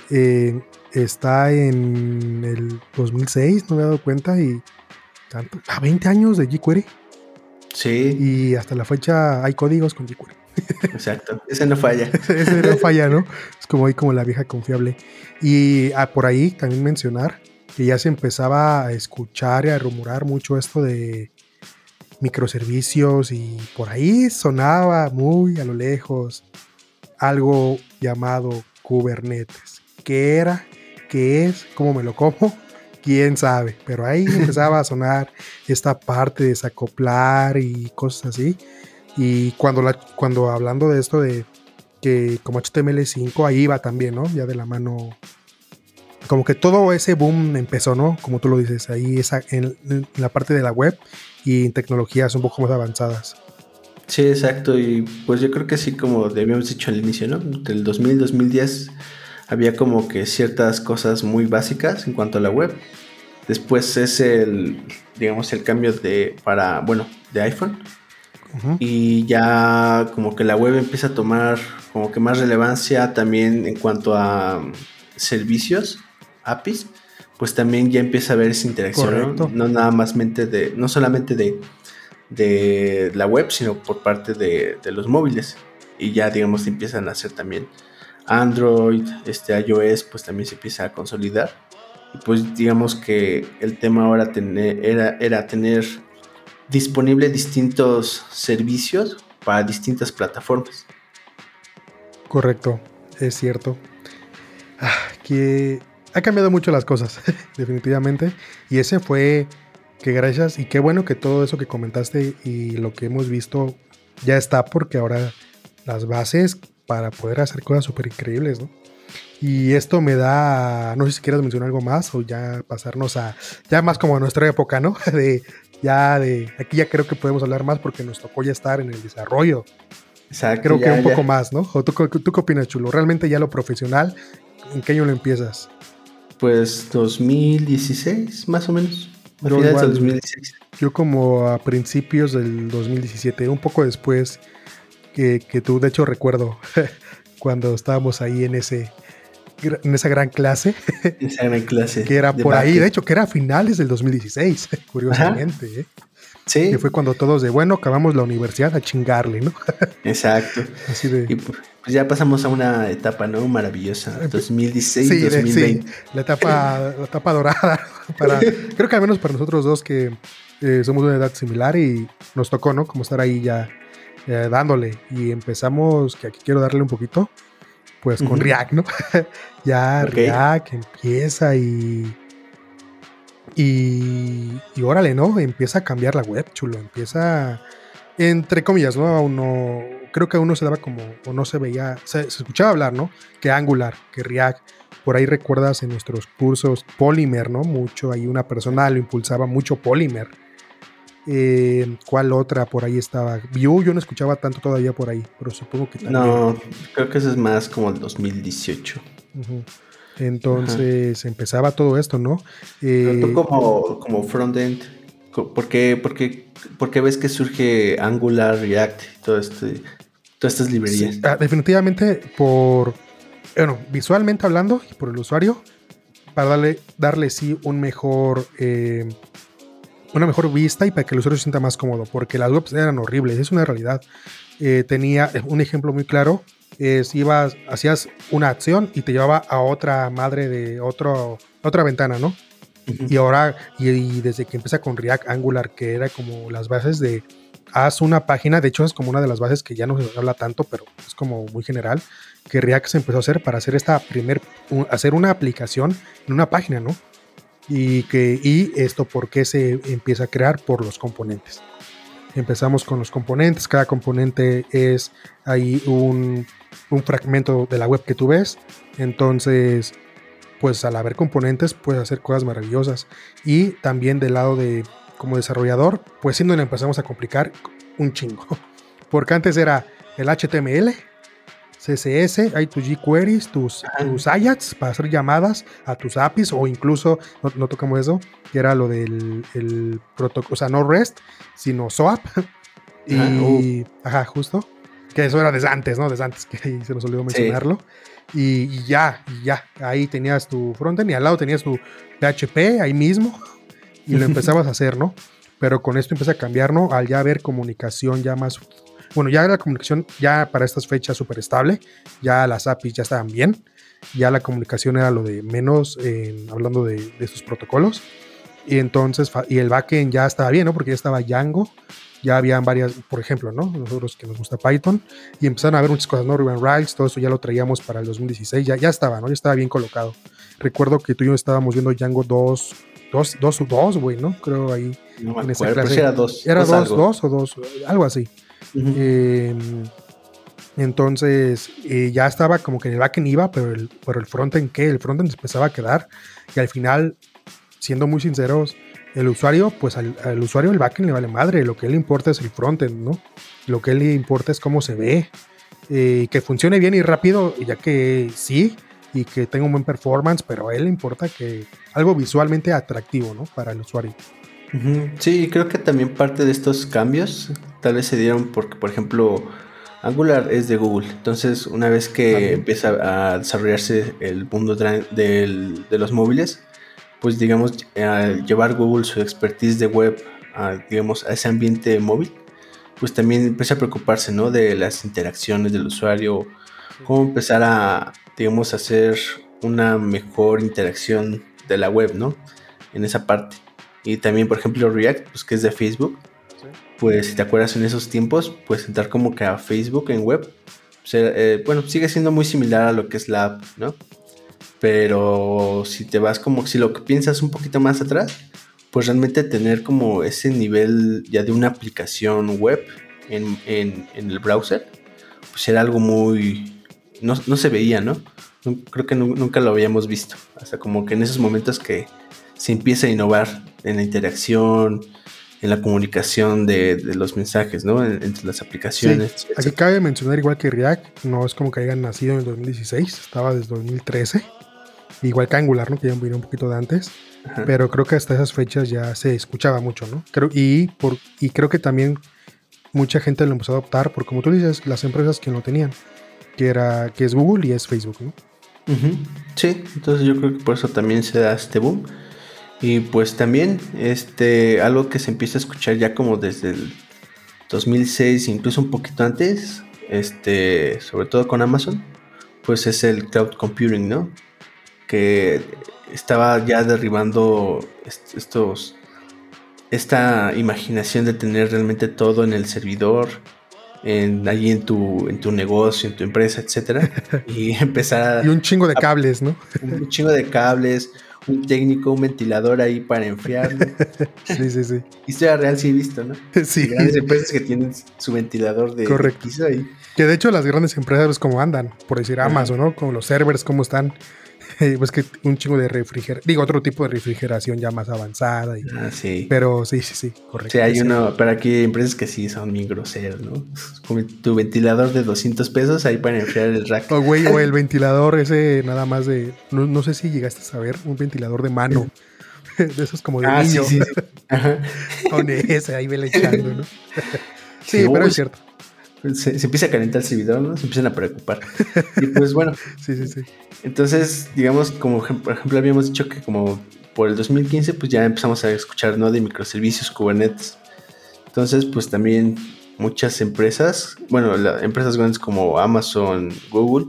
eh, está en el 2006, no me he dado cuenta, y a 20 años de jQuery. Sí. Y hasta la fecha hay códigos con jQuery. Exacto, ese no falla. ese no falla, ¿no? Es como ahí como la vieja confiable. Y ah, por ahí también mencionar que ya se empezaba a escuchar y a rumorar mucho esto de microservicios y por ahí sonaba muy a lo lejos algo llamado Kubernetes. ¿Qué era? ¿Qué es? ¿Cómo me lo como? quién sabe, pero ahí empezaba a sonar esta parte de desacoplar y cosas así. Y cuando, la, cuando hablando de esto de que como HTML5, ahí va también, ¿no? Ya de la mano como que todo ese boom empezó, ¿no? Como tú lo dices, ahí esa, en, la parte de la web y en tecnologías un poco más avanzadas. Sí, exacto. Y pues yo creo que sí, como habíamos dicho al inicio, ¿no? Del 2000 2010 había como que ciertas cosas muy básicas en cuanto a la web. Después es el, digamos, el cambio de, para, bueno, de iPhone. Y ya como que la web empieza a tomar como que más relevancia también en cuanto a servicios, APIs, pues también ya empieza a haber esa interacción, ¿no? nada más mente de, no solamente de, de la web, sino por parte de, los móviles. Y ya, digamos, empiezan a hacer también Android, este iOS, pues también se empieza a consolidar. Y pues digamos que el tema ahora tener, era, era tener disponible distintos servicios para distintas plataformas. Correcto, es cierto. Ah, que ha cambiado mucho las cosas, definitivamente. Y ese fue que gracias y qué bueno que todo eso que comentaste y lo que hemos visto ya está porque ahora las bases para poder hacer cosas súper increíbles, ¿no? Y esto me da, no sé si quieres mencionar algo más o ya pasarnos a, ya más como a nuestra época, ¿no? De, ya de, aquí ya creo que podemos hablar más porque nos tocó ya estar en el desarrollo. Exacto. Creo que un poco más, ¿no? ¿O tú, tú, qué opinas, Chulo? ¿Realmente ya lo profesional, en qué año lo empiezas? Pues 2016, más o menos. Yo, 2016. yo como a principios del 2017, un poco después que, que tú, de hecho recuerdo cuando estábamos ahí en ese en esa gran clase. Esa gran clase. que era por ahí, de hecho, que era a finales del 2016, curiosamente. ¿eh? Sí. Que fue cuando todos de, bueno, acabamos la universidad a chingarle, ¿no? Exacto. Así de... Y pues ya pasamos a una etapa, ¿no? Maravillosa. 2016, sí, 2020. Sí, la etapa, la etapa dorada. Para, creo que al menos para nosotros dos que eh, somos de una edad similar y nos tocó, ¿no? Como estar ahí ya eh, dándole. Y empezamos, que aquí quiero darle un poquito, pues con React, ¿no? ya React empieza y, y. Y órale, ¿no? Empieza a cambiar la web, chulo. Empieza. Entre comillas, ¿no? Aún no. Creo que aún no se daba como. O no se veía. Se, escuchaba hablar, ¿no? Que Angular, que React. Por ahí recuerdas en nuestros cursos Polymer, ¿no? Mucho. Ahí una persona lo impulsaba mucho Polymer eh, ¿Cuál otra por ahí estaba? View, yo no escuchaba tanto todavía por ahí, pero supongo que también. No, creo que eso es más como el 2018. Entonces empezaba todo esto, ¿no? Eh, tú como, como frontend, ¿por qué, por, ves que surge Angular, React y todo este, todas estas librerías? Ah, definitivamente por, bueno, visualmente hablando y por el usuario, para darle, darle sí un mejor... Eh, una mejor vista y para que el usuario se sienta más cómodo, porque las webs eran horribles, es una realidad. Eh, tenía un ejemplo muy claro, es ibas, hacías una acción y te llevaba a otra madre de otro, otra ventana, ¿no? Y ahora, y, desde que empieza con React Angular, que era como las bases de haz una página, de hecho es como una de las bases que ya no se habla tanto, pero es como muy general, que React se empezó a hacer para hacer esta primer, hacer una aplicación en una página, ¿no? y, que, y esto por qué se empieza a crear por los componentes. Empezamos con los componentes, cada componente es ahí un, un fragmento de la web que tú ves, entonces pues al haber componentes puedes hacer cosas maravillosas y también del lado de como desarrollador pues siendo donde empezamos a complicar un chingo porque antes era el HTML CSS, hay tus jQueries, tus, tus Ajax para hacer llamadas a tus APIs o incluso, no, tocamos eso, que era lo del el protocolo, o sea, no REST, sino SOAP. y, uh. ajá, justo. Que eso era desde antes, ¿no? Desde antes, que se nos olvidó mencionarlo. Y, ya, y ya, ahí tenías tu frontend y al lado tenías tu PHP ahí mismo y lo empezabas a hacer, ¿no? Pero con esto empieza a cambiar, ¿no? Al ya haber comunicación ya más bueno, ya la comunicación ya para estas fechas súper estable, ya las APIs ya estaban bien, ya la comunicación era lo de menos, hablando de, estos protocolos, y entonces, y el backend ya estaba bien, ¿no? Porque ya estaba Django, ya habían varias, por ejemplo, ¿no? Nosotros que nos gusta Python, y empezaron a ver muchas cosas, ¿no? Ruben Riles, todo eso ya lo traíamos para el 2016, ya, ya estaba, ¿no? Ya estaba bien colocado. Recuerdo que tú y yo estábamos viendo Django 2, 2, 2, 2, güey, ¿no? Creo ahí. No en era 2. Era 2, 2 o 2, algo así. Em, Entonces eh, ya estaba como que en el backend iba, pero el, pero el frontend qué, el frontend empezaba a quedar y al final, siendo muy sinceros, el usuario, pues al, usuario el backend le vale madre, lo que le importa es el frontend, ¿no? Lo que le importa es cómo se ve, eh, que funcione bien y rápido, ya que sí, y que tenga un buen performance, pero a él le importa que algo visualmente atractivo, ¿no? Para el usuario. Sí, creo que también parte de estos cambios tal vez se dieron porque, por ejemplo, Angular es de Google. Entonces, una vez que empieza a desarrollarse el mundo de los móviles, pues digamos, al llevar Google su expertise de web a, digamos, a ese ambiente móvil, pues también empieza a preocuparse, ¿no? De las interacciones del usuario, cómo empezar a, digamos, hacer una mejor interacción de la web, ¿no? En esa parte. Y también, por ejemplo, React, pues que es de Facebook. Pues si te acuerdas en esos tiempos, pues entrar como que a Facebook en web. Pues, eh, bueno, sigue siendo muy similar a lo que es la app, ¿no? Pero si te vas como, si lo que piensas un poquito más atrás, pues realmente tener como ese nivel ya de una aplicación web en, el browser, pues era algo muy... No, no se veía, ¿no? Creo que nunca lo habíamos visto. Hasta como que en esos momentos que se empieza a innovar en la interacción, en la comunicación de, los mensajes, ¿no? entre las aplicaciones. aquí cabe mencionar igual que React, no es como que hayan nacido en el 2016, estaba desde 2013. Igual que Angular, ¿no? Que ya vino un poquito de antes. Pero creo que hasta esas fechas ya se escuchaba mucho, ¿no? Creo, y, por, y creo que también mucha gente lo empezó a adoptar por, como tú dices, las empresas que lo tenían. Que, era, que es Google y es Facebook, ¿no? Sí, entonces yo creo que por eso también se da este boom. Y pues también este, algo que se empieza a escuchar ya como desde el 2006, incluso un poquito antes, este, sobre todo con Amazon, pues es el cloud computing, ¿no? Que estaba ya derribando estos, esta imaginación de tener realmente todo en el servidor, en, ahí en tu, en tu negocio, en tu empresa, etcétera, y empezar a, Y un chingo de cables, ¿no? Un chingo de cables, un técnico, un ventilador ahí para enfriarlo. sí, sí, sí. Historia real sí he visto, ¿no? Sí. Grandes empresas que tienen su ventilador de, Correcto. piso ahí. Que de hecho las grandes empresas, como andan, por decir Amazon, ¿no? Como los servers, cómo están. pues que un chingo de refrigeración, digo, otro tipo de refrigeración ya más avanzada. ah, sí. Pero sí, sí, sí, correcto. Sí, hay uno, pero aquí hay empresas que sí son bien groseras, ¿no? Como tu ventilador de 200 pesos ahí para enfriar el rack. O, güey, o el ventilador ese nada más de, no, sé si llegaste a saber, un ventilador de mano. de esos como de ah, niño. Sí. Con ese ahí vele echando, ¿no? sí, pero es cierto. Se, empieza a calentar el servidor, ¿no? Se empiezan a preocupar. Y pues bueno. sí, sí, sí. Entonces, digamos, como por ejemplo habíamos dicho que como por el 2015, pues ya empezamos a escuchar, ¿no? De microservicios, Kubernetes. Entonces, pues también muchas empresas, bueno, empresas grandes como Amazon, Google,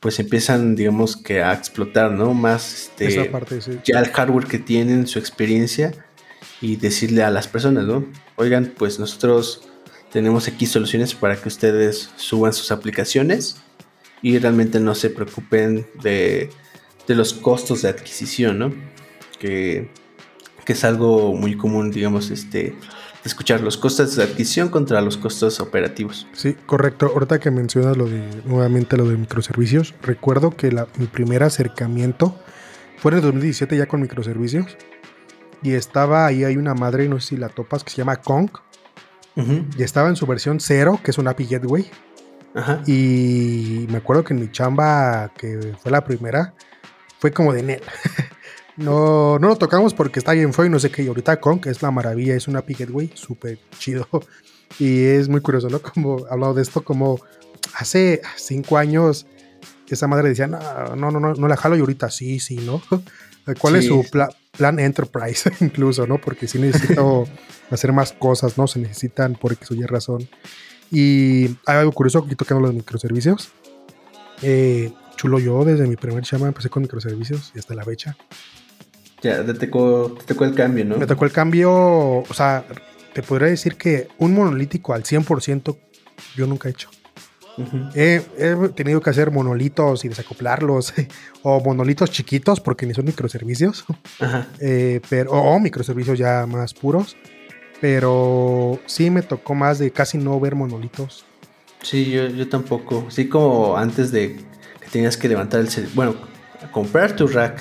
pues empiezan, digamos, que a explotar, ¿no? Más este, ya el hardware que tienen, su experiencia y decirle a las personas, ¿no? Oigan, pues nosotros tenemos aquí soluciones para que ustedes suban sus aplicaciones y realmente no se preocupen de, los costos de adquisición, ¿no? Que, es algo muy común, digamos, este, escuchar los costos de adquisición contra los costos operativos. Sí, correcto. Ahorita que mencionas lo de, nuevamente lo de microservicios, recuerdo que mi primer acercamiento fue en el 2017 ya con microservicios y estaba ahí, hay una madre, no sé si la topas, que se llama Kong. Y estaba en su versión cero, que es un API Gateway. Y me acuerdo que en mi chamba, que fue la primera, fue como de net. no, no lo tocamos porque está bien fue y no sé qué. Y ahorita que es la maravilla, es una API Gateway súper chido. Y es muy curioso, ¿no? Como hablado de esto, como hace cinco años esa madre decía, no, no, no, no, la jalo y ahorita sí, sí, ¿no? ¿Cuál es su plan Enterprise incluso, ¿no? Porque sí necesito hacer más cosas, ¿no? Se necesitan por X o Y razón. Y hay algo curioso, aquí tocando los microservicios. Eh, chulo yo, desde mi primer chama empecé con microservicios y hasta la fecha. Ya, te tocó, te tocó el cambio, ¿no? Me tocó el cambio, o sea, te podría decir que un monolítico al 100% yo nunca he hecho. He, tenido que hacer monolitos y desacoplarlos, o monolitos chiquitos porque ni son microservicios, eh, pero, o microservicios ya más puros pero sí me tocó más de casi no ver monolitos. Sí, yo, yo tampoco. Sí, como antes de que tenías que levantar el servidor. Bueno, comprar tu rack.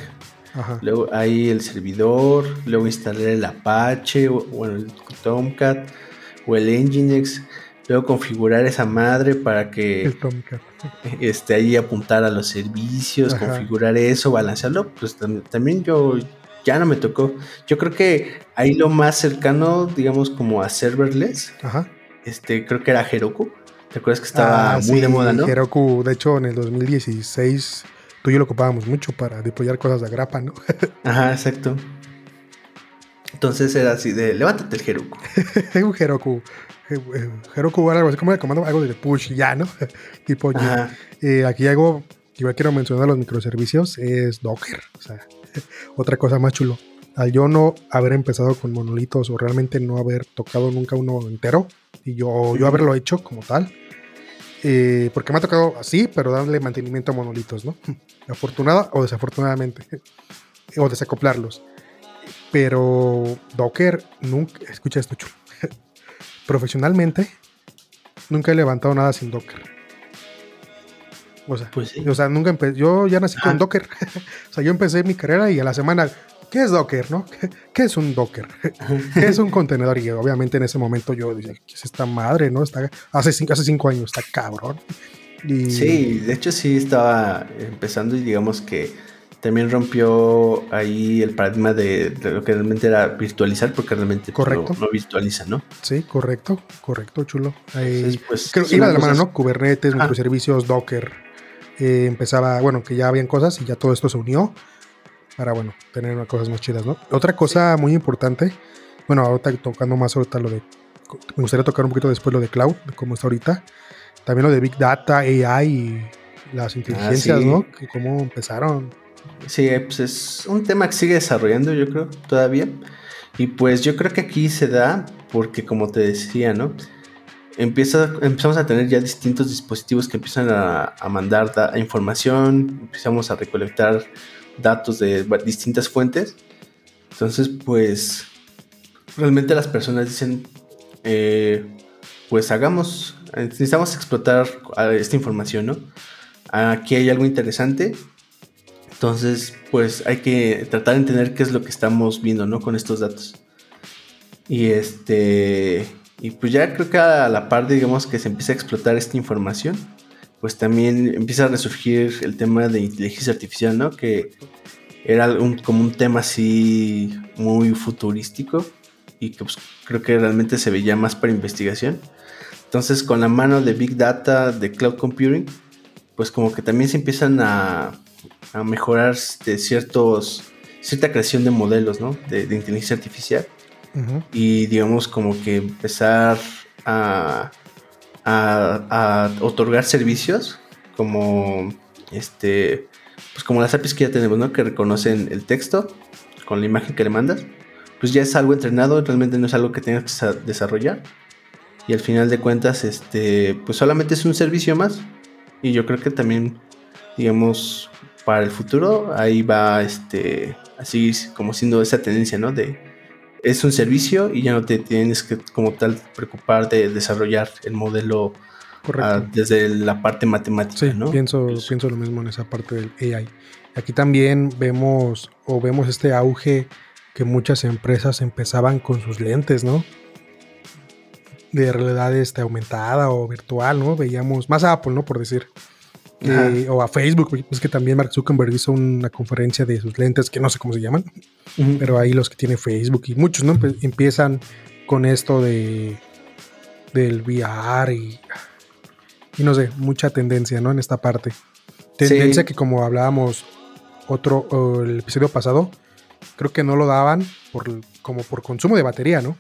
Luego ahí el servidor, luego instalar el Apache, o, bueno, el Tomcat o el Nginx, luego configurar esa madre para que el Tomcat. Este, ahí apuntar a los servicios, configurar eso, balancearlo, pues también yo ya no me tocó. Yo creo que ahí lo más cercano, digamos, como a serverless, este, creo que era Heroku. ¿Te acuerdas que estaba ah, muy de moda, no? Heroku, de hecho, en el 2016 tú y yo lo ocupábamos mucho para deployar cosas de grapa, ¿no? Ajá, exacto. Entonces era así de, levántate el Heroku. un Heroku. Eh, eh, Heroku algo así como el comando, algo de push ya, ¿no? tipo, eh, aquí hago, igual quiero mencionar los microservicios, es Docker. O sea, otra cosa más chulo. Al yo no haber empezado con monolitos o realmente no haber tocado nunca uno entero, y yo, yo haberlo hecho como tal, eh, porque me ha tocado así, pero darle mantenimiento a monolitos, ¿no? Afortunada o desafortunadamente, o desacoplarlos. Pero Docker, nunca, escucha esto, chulo. Profesionalmente, nunca he levantado nada sin Docker. O sea, pues o sea nunca empecé. Yo ya nací con Docker. o sea, yo empecé mi carrera y a la semana, ¿qué es Docker, no? ¿Qué, es un Docker? ¿Qué es un contenedor? Y obviamente en ese momento yo dije, ¿qué es esta madre, no? Está, hace, cinco, hace cinco años, está cabrón. Y... Sí, de hecho sí estaba empezando y digamos que también rompió ahí el paradigma de, lo que realmente era virtualizar, porque realmente correcto. No, virtualiza, ¿no? Sí, correcto, correcto, chulo. pues, Creo, iba de la mano, ¿no? Kubernetes, microservicios, Docker. Eh, empezaba, bueno, que ya habían cosas y ya todo esto se unió para, bueno, tener unas cosas más chidas, ¿no? Otra cosa muy importante, bueno, ahorita tocando más ahorita lo de, me gustaría tocar un poquito después lo de cloud, de cómo está ahorita, también lo de Big Data, AI y las inteligencias, ah, ¿no? Que cómo empezaron. Sí, pues es un tema que sigue desarrollando, yo creo, todavía. Y pues yo creo que aquí se da porque, como te decía, ¿no? empieza, empezamos a tener ya distintos dispositivos que empiezan a, mandar información, empezamos a recolectar datos de distintas fuentes. Entonces, pues, realmente las personas dicen, eh, pues hagamos, necesitamos explotar esta información, ¿no? Aquí hay algo interesante. Entonces, pues hay que tratar de entender qué es lo que estamos viendo, ¿no? Con estos datos. Y este y pues ya creo que a la par, digamos, que se empieza a explotar esta información, pues también empieza a resurgir el tema de inteligencia artificial, ¿no? Que era como un tema así muy futurístico y que pues, creo que realmente se veía más para investigación. Entonces, con la mano de Big Data, de Cloud Computing, pues como que también se empiezan a, a mejorar de ciertos, cierta creación de modelos, ¿no? De, de inteligencia artificial y digamos como que empezar a, a, otorgar servicios como este pues como las APIs que ya tenemos, ¿no? Que reconocen el texto con la imagen que le mandas, pues ya es algo entrenado, realmente no es algo que tengas que desarrollar. Y al final de cuentas, este, pues solamente es un servicio más. Y yo creo que también, digamos, para el futuro, ahí va, este, así como siendo esa tendencia, ¿no? De, es un servicio y ya no te tienes que como tal preocupar de desarrollar el modelo ah, desde la parte matemática, sí, Pienso, pienso lo mismo en esa parte del AI. Aquí también vemos o vemos este auge que muchas empresas empezaban con sus lentes, ¿no? De realidad este, aumentada o virtual, ¿no? Veíamos más Apple, ¿no? Por decir o a Facebook, es que también Mark Zuckerberg hizo una conferencia de sus lentes, que no sé cómo se llaman, pero ahí los que tiene Facebook y muchos, ¿no? Empiezan con esto de del VR y, y no sé, mucha tendencia, ¿no? En esta parte. Tendencia que como hablábamos otro, el episodio pasado, creo que no lo daban por, como por consumo de batería, ¿no?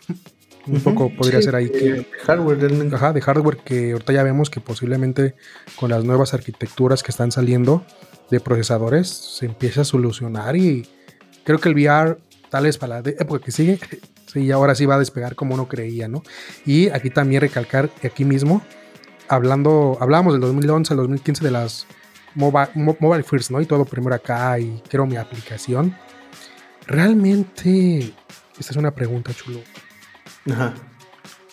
Un poco podría ser ahí que. De hardware. Ajá, de hardware que ahorita ya vemos que posiblemente con las nuevas arquitecturas que están saliendo de procesadores se empieza a solucionar y creo que el VR, tal vez para la época que sigue, sí, ahora sí va a despegar como uno creía, ¿no? Y aquí también recalcar que aquí mismo, hablando, hablábamos del 2011 al 2015 de las mobile, mobile first, ¿no? Y todo primero acá y quiero mi aplicación. Realmente, esta es una pregunta, chulo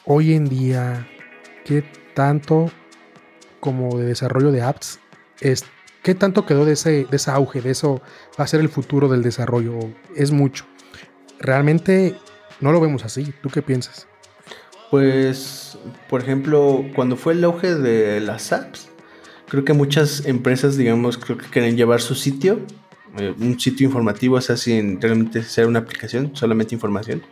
Hoy en día, ¿qué tanto como de desarrollo de apps, es, ¿qué tanto quedó de ese, de ese auge? De eso va a ser el futuro del desarrollo. Es mucho. Realmente no lo vemos así. ¿Tú qué piensas? Pues, por ejemplo, cuando fue el auge de las apps, creo que muchas empresas, digamos, creo que quieren llevar su sitio, eh, un sitio informativo, o sea, sin realmente ser una aplicación, solamente información,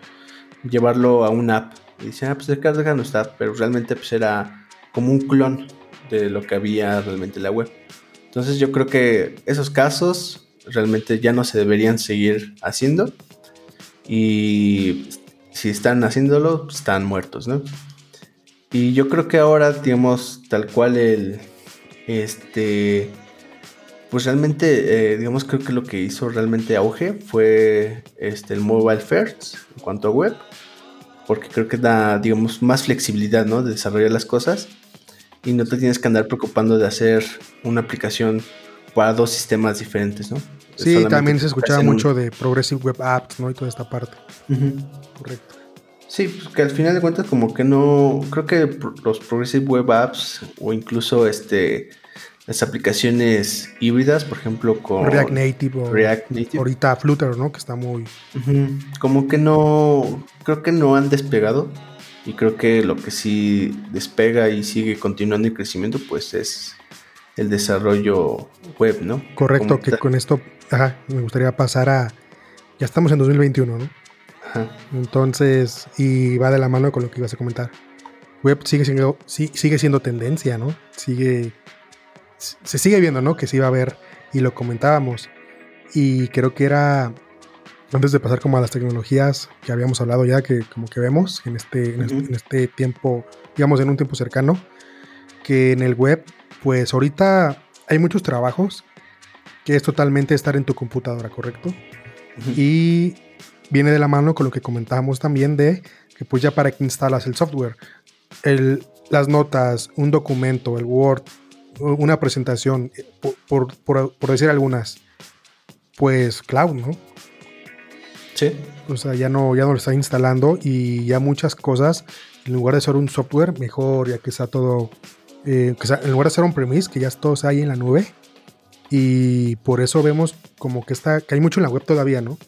llevarlo a una app. Y dicen, ah, pues acá no está, pero realmente pues era como un clon de lo que había realmente en la web. Entonces yo creo que esos casos realmente ya no se deberían seguir haciendo y si están haciéndolo, pues, están muertos, ¿no? Y yo creo que ahora, digamos, tal cual el, este, pues realmente, eh, digamos, creo que lo que hizo realmente auge fue este, el mobile first en cuanto a web, porque creo que da, digamos, más flexibilidad, ¿no? De desarrollar las cosas y no te tienes que andar preocupando de hacer una aplicación para dos sistemas diferentes, ¿no? Sí, también se escuchaba mucho de Progressive Web Apps, ¿no? Y toda esta parte. Correcto. Sí, pues que al final de cuentas como que no, creo que los Progressive Web Apps o incluso este las aplicaciones híbridas, por ejemplo, con React Native o React Native. ahorita Flutter, ¿no? Que está muy como que no creo que no han despegado y creo que lo que sí despega y sigue continuando el crecimiento pues es el desarrollo web, ¿no? Correcto, que con esto ajá, me gustaría pasar a ya estamos en 2021, ¿no? Ajá. Entonces, y va de la mano con lo que ibas a comentar. Web sigue siendo, sigue siendo tendencia, ¿no? Sigue se sigue viendo, ¿no? Que sí va a haber, y lo comentábamos. Y creo que era, antes de pasar como a las tecnologías que habíamos hablado ya, que como que vemos en este, en, este, tiempo, digamos en un tiempo cercano, que en el web, pues ahorita hay muchos trabajos que es totalmente estar en tu computadora, ¿correcto? Y viene de la mano con lo que comentábamos también de que pues ya para que instalas el software, el, las notas, un documento, el Word, una presentación, eh, por, decir algunas, pues cloud, ¿no? Sí. O sea, ya no, ya no lo está instalando y ya muchas cosas, en lugar de ser un software, mejor, ya que está todo, eh, en lugar de ser un premise, que ya todo ahí en la nube. Y por eso vemos como que está, que hay mucho en la web todavía, ¿no?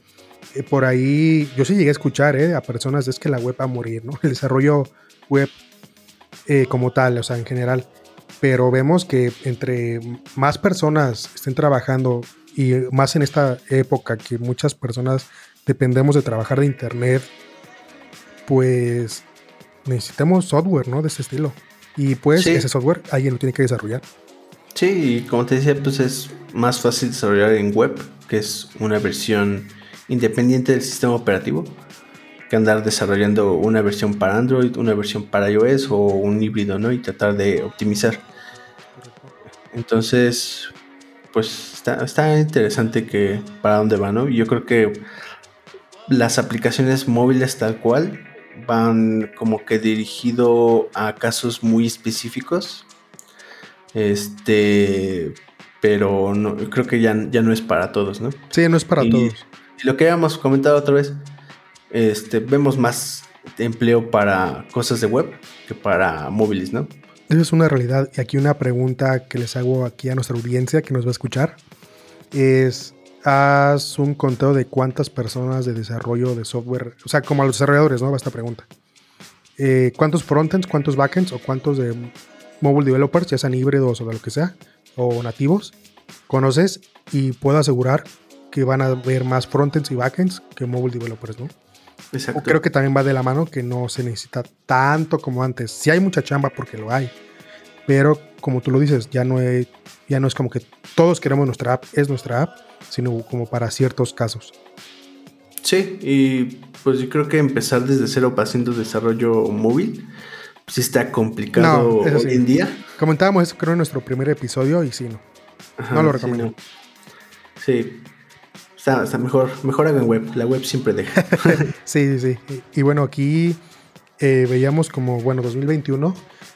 Eh, por ahí, yo sí llegué a escuchar a personas, es que la web va a morir, ¿no? El desarrollo web como tal, o sea, en general pero vemos que entre más personas estén trabajando y más en esta época que muchas personas dependemos de trabajar de internet, pues necesitamos software, ¿no? De ese estilo. Y pues ese software alguien lo tiene que desarrollar. Sí, y como te decía, pues es más fácil desarrollar en web, que es una versión independiente del sistema operativo, que andar desarrollando una versión para Android, una versión para iOS o un híbrido, ¿no? Y tratar de optimizar. Entonces, pues está, interesante que para dónde va, ¿no? Yo creo que las aplicaciones móviles tal cual van como que dirigido a casos muy específicos. Este, pero no, creo que ya, ya no es para todos, ¿no? Sí, no es para todos. Y lo que habíamos comentado otra vez, este, vemos más empleo para cosas de web que para móviles, ¿no? Eso es una realidad. Y aquí una pregunta que les hago aquí a nuestra audiencia que nos va a escuchar es, haz un conteo de cuántas personas de desarrollo de software, o sea, como a los desarrolladores, ¿no? Va esta pregunta. Eh, ¿Cuántos frontends, cuántos backends o cuántos de mobile developers, ya sean híbridos o de lo que sea, o nativos, conoces? Y puedo asegurar que van a haber más frontends y backends que mobile developers, ¿no? Exacto. creo que también va de la mano que no se necesita tanto como antes. Sí hay mucha chamba porque lo hay, pero como tú lo dices, ya no, ya no es como que todos queremos nuestra app, es nuestra app, sino como para ciertos casos. Sí, y pues yo creo que empezar desde cero para haciendo desarrollo móvil, pues está complicado hoy en día. Comentábamos eso creo en nuestro primer episodio y sí, no. no lo recomiendo. sí, Está, mejor, mejor hagan web. La web siempre deja. sí, sí, sí. Y, bueno, aquí eh, veíamos como, bueno, 2021.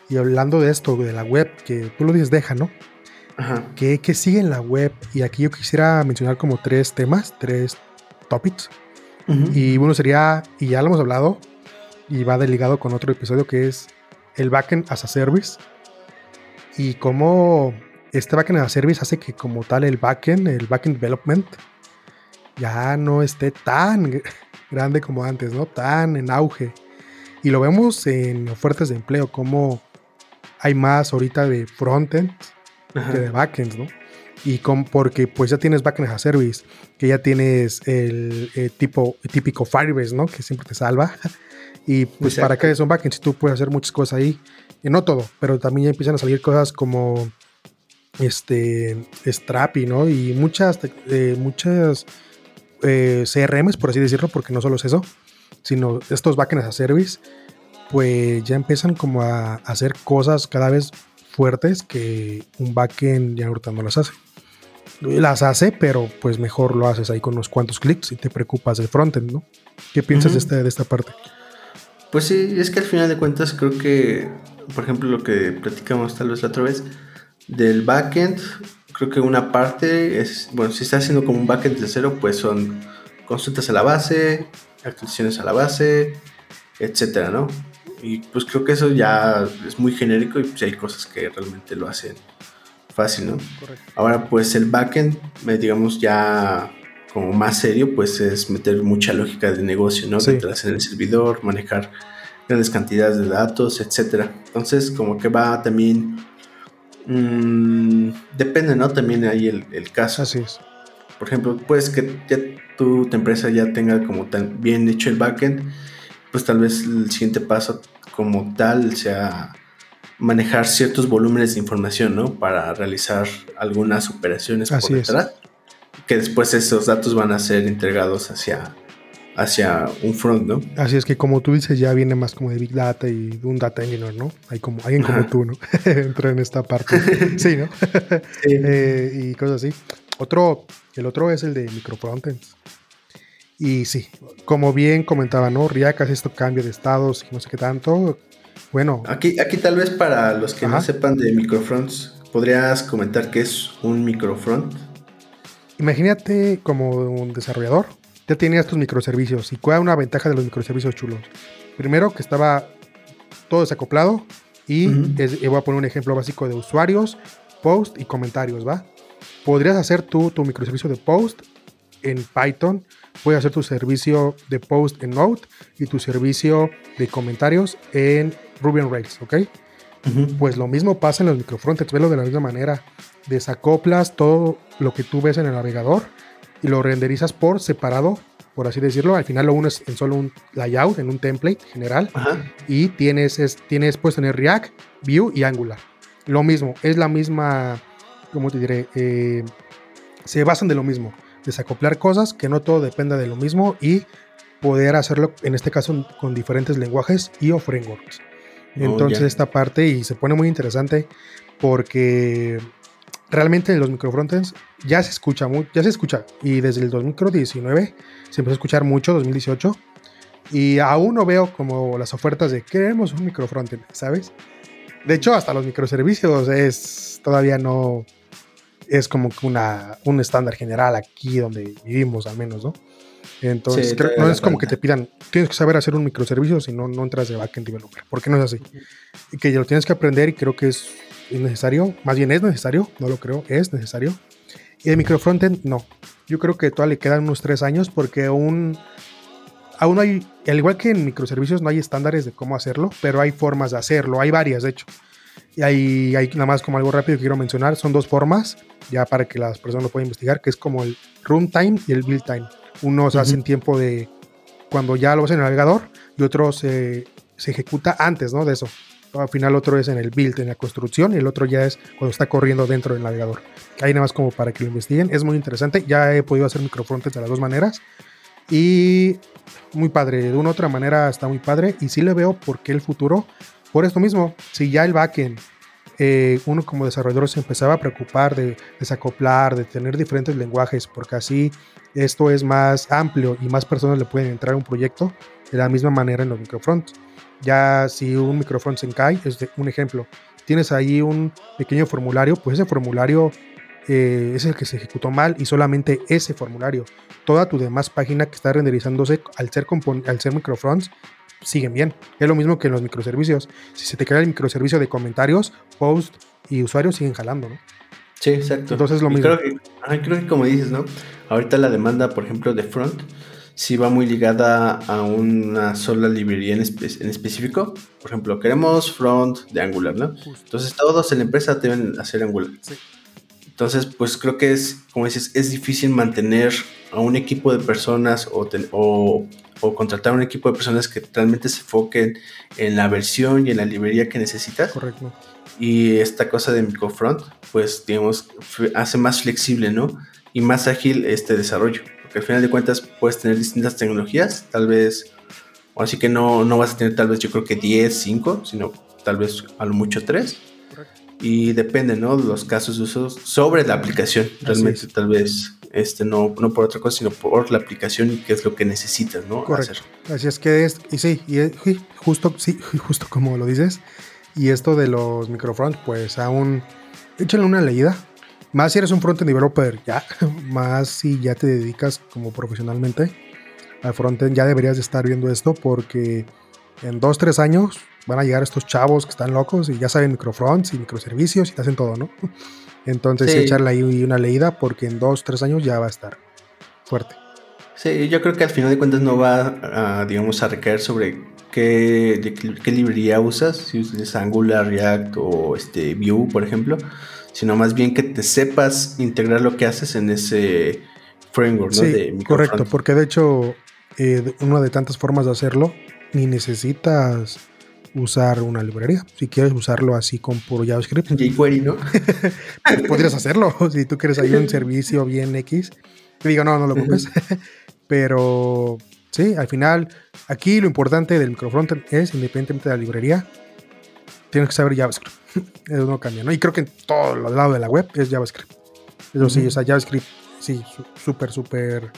Y hablando de esto, de la web, que tú lo dices, deja, ¿no? Ajá. ¿Qué, sigue en la web? Y aquí yo quisiera mencionar como tres temas, tres topics. Y uno sería, y ya lo hemos hablado, y va delegado con otro episodio que es el backend as a service. y cómo este backend as a service hace que como tal el backend, el backend development, ya no esté tan grande como antes, ¿no? Tan en auge. Y lo vemos en ofertas de empleo, como hay más ahorita de frontend que de backends, ¿no? Y con, porque pues ya tienes backend as a service, que ya tienes el, eh, tipo típico Firebase, ¿no? Que siempre te salva. Y pues para que es un backend, si tú puedes hacer muchas cosas ahí, y no todo, pero también ya empiezan a salir cosas como este Strapi, ¿no? Y muchas, eh, muchas eh, CRMs, por así decirlo, porque no solo es eso, sino estos backends a service, pues ya empiezan como a, hacer cosas cada vez fuertes que un backend ya ahorita no las hace. Las hace, pero pues mejor lo haces ahí con unos cuantos clics y te preocupas del frontend, ¿no? ¿Qué piensas de, esta, de esta parte? Pues sí, es que al final de cuentas creo que, por ejemplo, lo que platicamos tal vez la otra vez, del backend, creo que una parte es, bueno, si está haciendo como un backend de cero, pues son consultas a la base, actualizaciones a la base, etcétera, ¿no? Y pues creo que eso ya es muy genérico y pues hay cosas que realmente lo hacen fácil, ¿no? Correcto. Ahora, pues el backend, eh, digamos ya como más serio, pues es meter mucha lógica de negocio, ¿no? Detrás en el servidor, manejar grandes cantidades de datos, etcétera. Entonces, como que va también Mm, depende, ¿no? También ahí el, caso. Así es. Por ejemplo, pues que ya tu, empresa ya tenga como tan bien hecho el backend, pues tal vez el siguiente paso como tal sea manejar ciertos volúmenes de información, ¿no? Para realizar algunas operaciones por detrás. Que después esos datos van a ser entregados hacia hacia un front, ¿no? Así es que como tú dices, ya viene más como de Big Data y de un Data Engineer, ¿no? Hay como alguien como tú, ¿no? Entra en esta parte. sí, ¿no? Eh, y cosas así. Otro, el otro es el de microfrontends. Y sí, como bien comentaba, ¿no? Hace esto cambio de estados y no sé qué tanto. Bueno. Aquí, aquí tal vez para los que no sepan de microfronts, ¿podrías comentar qué es un microfront? Imagínate como un desarrollador ya tenía estos microservicios. ¿Y cuál era una ventaja de los microservicios chulos? Primero, que estaba todo desacoplado y voy a poner un ejemplo básico de usuarios, post y comentarios, ¿va? Podrías hacer tú tu microservicio de post en Python, puedes hacer tu servicio de post en Node y tu servicio de comentarios en Ruby on Rails, ¿ok? Pues lo mismo pasa en los microfrontends, velo de la misma manera. Desacoplas todo lo que tú ves en el navegador y lo renderizas por separado, por así decirlo. Al final lo unes en solo un layout, en un template general. Y tienes, es, tienes, puedes tener React, Vue y Angular. Lo mismo, es la misma, ¿cómo te diré? Eh, se basan de lo mismo. Desacoplar cosas, que no todo dependa de lo mismo y poder hacerlo, en este caso, con diferentes lenguajes y o frameworks. Oh, Entonces, esta parte y se pone muy interesante porque realmente en los microfrontends ya se escucha mucho, ya se escucha. Y desde el 2019 se empezó a escuchar mucho, 2018. Y aún no veo como las ofertas de queremos un microfrontend, ¿sabes? De hecho, hasta los microservicios es todavía no es como que una, un estándar general aquí donde vivimos al menos, ¿no? Entonces, no es como que te pidan, tienes que saber hacer un microservicio si no, no entras de backend developer, porque no es así. Y que lo tienes que aprender y creo que es es necesario, más bien es necesario, no lo creo, es necesario. Y de microfrontend, no. Yo creo que todavía le quedan unos tres años porque aún, aún hay, al igual que en microservicios, no hay estándares de cómo hacerlo, pero hay formas de hacerlo, hay varias, de hecho. Y hay, hay nada más como algo rápido que quiero mencionar, son dos formas, ya para que las personas lo puedan investigar, que es como el runtime y el build time. Uno se hace en tiempo de cuando ya lo ves en el navegador y otro se, se ejecuta antes, ¿no? De eso al final otro es en el build, en la construcción, y el otro ya es cuando está corriendo dentro del navegador. Ahí nada más como para que lo investiguen. Es muy interesante. Ya he podido hacer microfrontends de las dos maneras. Y muy padre. De una u otra manera está muy padre. Y sí le veo por qué el futuro. Por esto mismo, si ya el backend, eh, uno como desarrollador se empezaba a preocupar de desacoplar, de tener diferentes lenguajes, porque así esto es más amplio y más personas le pueden entrar a un proyecto de la misma manera en los microfronts. Ya si un micrófono se cae, es un ejemplo, tienes ahí un pequeño formulario, pues ese formulario eh, es el que se ejecutó mal y solamente ese formulario. Toda tu demás página que está renderizándose al ser, al ser microfronts siguen bien. Es lo mismo que en los microservicios. Si se te cae el microservicio de comentarios, post y usuarios siguen jalando, ¿no? Sí, exacto. Entonces es lo mismo. Creo que, creo que como dices, ¿no? Ahorita la demanda, por ejemplo, de front, sí va muy ligada a una sola librería en, en, específico. Por ejemplo, queremos front de Angular, ¿no? Entonces todos en la empresa deben hacer Angular. Sí. Entonces, pues creo que es, como dices, es difícil mantener a un equipo de personas o, o, contratar a un equipo de personas que realmente se enfoquen en la versión y en la librería que necesitas. Correcto. Y esta cosa de microfront, pues, digamos, hace más flexible, ¿no? Y más ágil este desarrollo. Porque al final de cuentas puedes tener distintas tecnologías, tal vez, o así que no, no vas a tener tal vez yo creo que 10, 5, sino tal vez a lo mucho 3 y depende, ¿no? De los casos de uso sobre la aplicación. Realmente, tal vez, este, no, no por otra cosa, sino por la aplicación y qué es lo que necesitas, ¿no? Correcto. Así es que es, y sí, y justo, sí, justo como lo dices. Y esto de los microfront, pues aún, échale una leída. Más si eres un frontend developer, ya. Más si ya te dedicas como profesionalmente al frontend, ya deberías de estar viendo esto porque en dos, tres años van a llegar estos chavos que están locos y ya saben microfronts y microservicios y te hacen todo, ¿no? Entonces echarle ahí una leída porque en dos, tres años ya va a estar fuerte. Sí, yo creo que al final de cuentas no va a, digamos, a recaer sobre qué, qué librería usas, si usas Angular, React o este Vue, por ejemplo, sino más bien que te sepas integrar lo que haces en ese framework, ¿no? Sí, correcto, porque de hecho, eh, una de tantas formas de hacerlo, ni necesitas usar una librería. Si quieres usarlo así con puro JavaScript. jQuery, ¿no? podrías hacerlo. Si tú quieres ahí un servicio bien X. Te digo, no, no lo ocupes. Pero sí, al final, aquí lo importante del microfrontend es, independientemente de la librería, tienes que saber JavaScript. Eso no cambia, ¿no? Y creo que en todo el lado de la web es JavaScript. Eso sí, o sea, JavaScript, sí, súper, súper.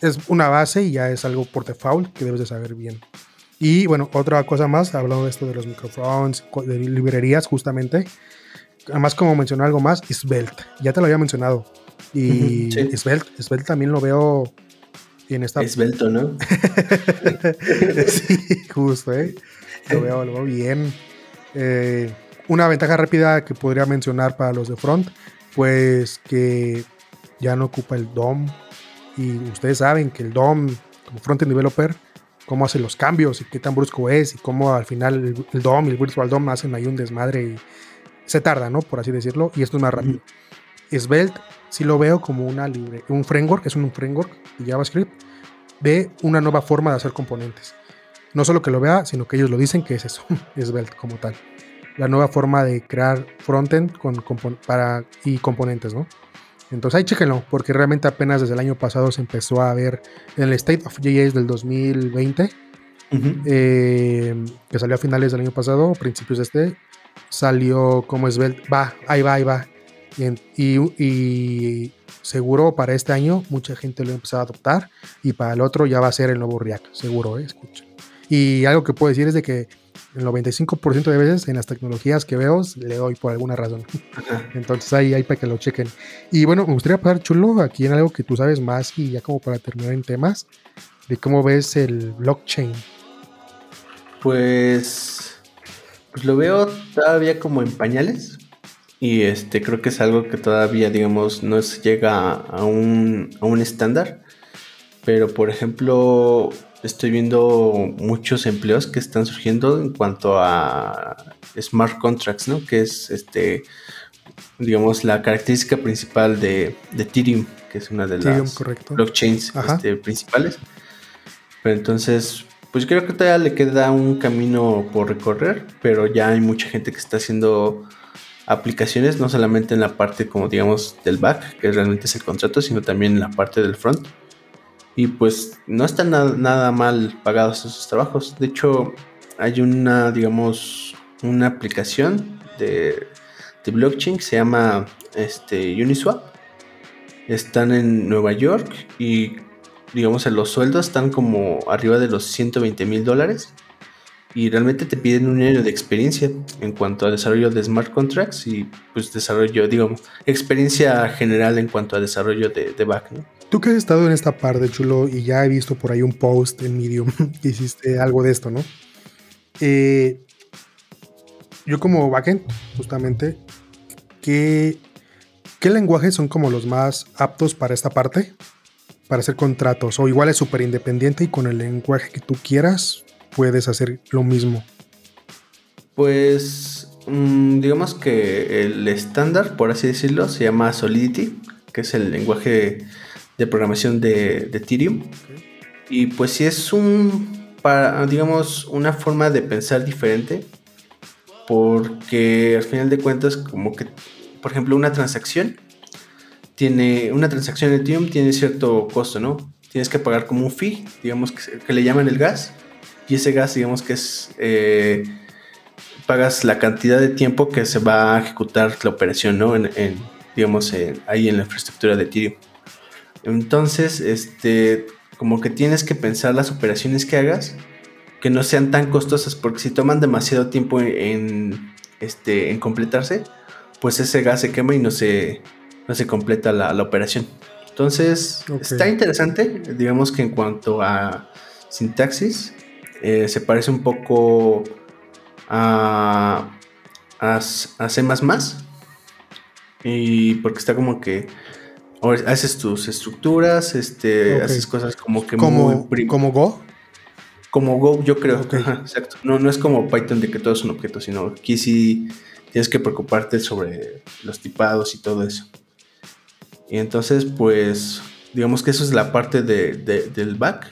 Es una base y ya es algo por default que debes de saber bien. Y bueno, otra cosa más, hablando de esto de los microphones, de librerías justamente. Además, como mencionó algo más, Svelte. Ya te lo había mencionado. Y Svelte, Svelte también lo veo en esta... Svelte, ¿no? sí, justo, ¿eh? Lo veo, lo veo bien. Eh, una ventaja rápida que podría mencionar para los de front, pues que ya no ocupa el DOM. Y ustedes saben que el DOM, como front-end developer, cómo hace los cambios y qué tan brusco es y cómo al final el, DOM y el Virtual DOM hacen ahí un desmadre y se tarda, ¿no? Por así decirlo, y esto es más rápido. Svelte sí lo veo como una libre, un framework, es un framework de JavaScript, de una nueva forma de hacer componentes. No solo que lo vea, sino que ellos lo dicen que es eso, Svelte como tal. La nueva forma de crear frontend con, para, y componentes, ¿no? Entonces ahí chéquenlo, porque realmente apenas desde el año pasado se empezó a ver en el State of JS del 2020, eh, que salió a finales del año pasado, principios de este, salió como Svelte, va, ahí va, ahí va. Y, seguro para este año mucha gente lo empezó a adoptar y para el otro ya va a ser el nuevo React, seguro, ¿eh? escuchen. Y algo que puedo decir es de que el 95% de veces en las tecnologías que veo le doy por alguna razón. Entonces ahí hay para que lo chequen. Y bueno, me gustaría pasar chulo aquí en algo que tú sabes más y ya como para terminar en temas de cómo ves el blockchain. Pues, pues lo veo todavía como en pañales y este creo que es algo que todavía digamos no llega a un, a un estándar. Pero por ejemplo, estoy viendo muchos empleos que están surgiendo en cuanto a smart contracts, ¿no? Que es este, digamos, la característica principal de, de Ethereum, que es una de las blockchains este, principales. Pero entonces, pues creo que todavía le queda un camino por recorrer, pero ya hay mucha gente que está haciendo aplicaciones, no solamente en la parte como digamos del back, que realmente es el contrato, sino también en la parte del front y pues no están nada, mal pagados esos trabajos. De hecho, hay una, digamos, una aplicación de, blockchain que se llama este, Uniswap. Están en Nueva York y digamos en los sueldos están como arriba de los 120 mil dólares. y realmente te piden un año de experiencia en cuanto a desarrollo de smart contracts y pues desarrollo, digamos, experiencia general en cuanto a desarrollo de, de back, ¿no? Tú que has estado en esta parte, Chulo, y ya he visto por ahí un post en Medium que hiciste algo de esto, ¿no? Eh, yo como backend, justamente, ¿qué, ¿qué lenguajes son como los más aptos para esta parte? Para hacer contratos. O igual es súper independiente y con el lenguaje que tú quieras puedes hacer lo mismo? Pues mm, digamos que el estándar, por así decirlo, se llama Solidity, que es el lenguaje de programación de, de Ethereum. Y pues si es un, para, digamos, una forma de pensar diferente, porque al final de cuentas, como que, por ejemplo, una transacción tiene, una transacción en Ethereum tiene cierto costo, ¿no? Tienes que pagar como un fee, digamos que, que le llaman el gas, y ese gas, digamos que es, eh, pagas la cantidad de tiempo que se va a ejecutar la operación, ¿no? En, digamos, ahí en la infraestructura de Ethereum. Entonces, este, como que tienes que pensar las operaciones que hagas que no sean tan costosas, porque si toman demasiado tiempo en, este, en completarse, pues ese gas se quema y no se, no se completa la, operación. Entonces, está interesante, digamos que en cuanto a sintaxis, eh, se parece un poco a, a, C y porque está como que haces tus estructuras, este, haces cosas como que como, como Go. Como Go, yo creo. exacto. No, no es como Python de que todo es un objeto, sino aquí sí tienes que preocuparte sobre los tipados y todo eso. Y entonces, pues, digamos que eso es la parte de, del back.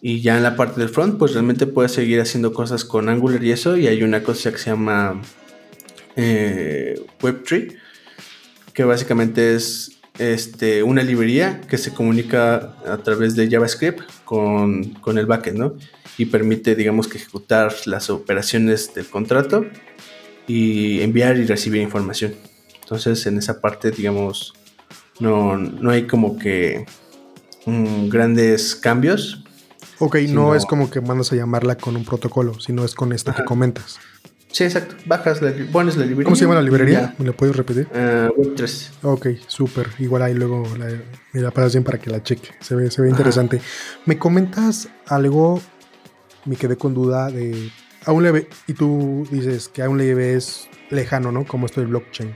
Y ya en la parte del front, pues realmente puedes seguir haciendo cosas con Angular y eso. Y hay una cosa que se llama eh, WebTree, que básicamente es este, una librería que se comunica a través de JavaScript con, con el backend, ¿no? Y permite, digamos, que ejecutar las operaciones del contrato y enviar y recibir información. Entonces, en esa parte, digamos, no, no hay como que mm, grandes cambios, Ok, no, es como que mandas a llamarla con un protocolo, sino es con esto que comentas. Sí, exacto. Bajas la, pones la librería. ¿Cómo se llama la librería? ¿Me la puedes repetir? Uh, Web 3. Ok, súper. Igual ahí luego la, me la pasas bien para que la cheque. Se ve, se ve interesante. ¿Me comentas algo? Me quedé con duda de. Aún le ve, y tú dices que aún le ves lejano, ¿no? Como esto del blockchain.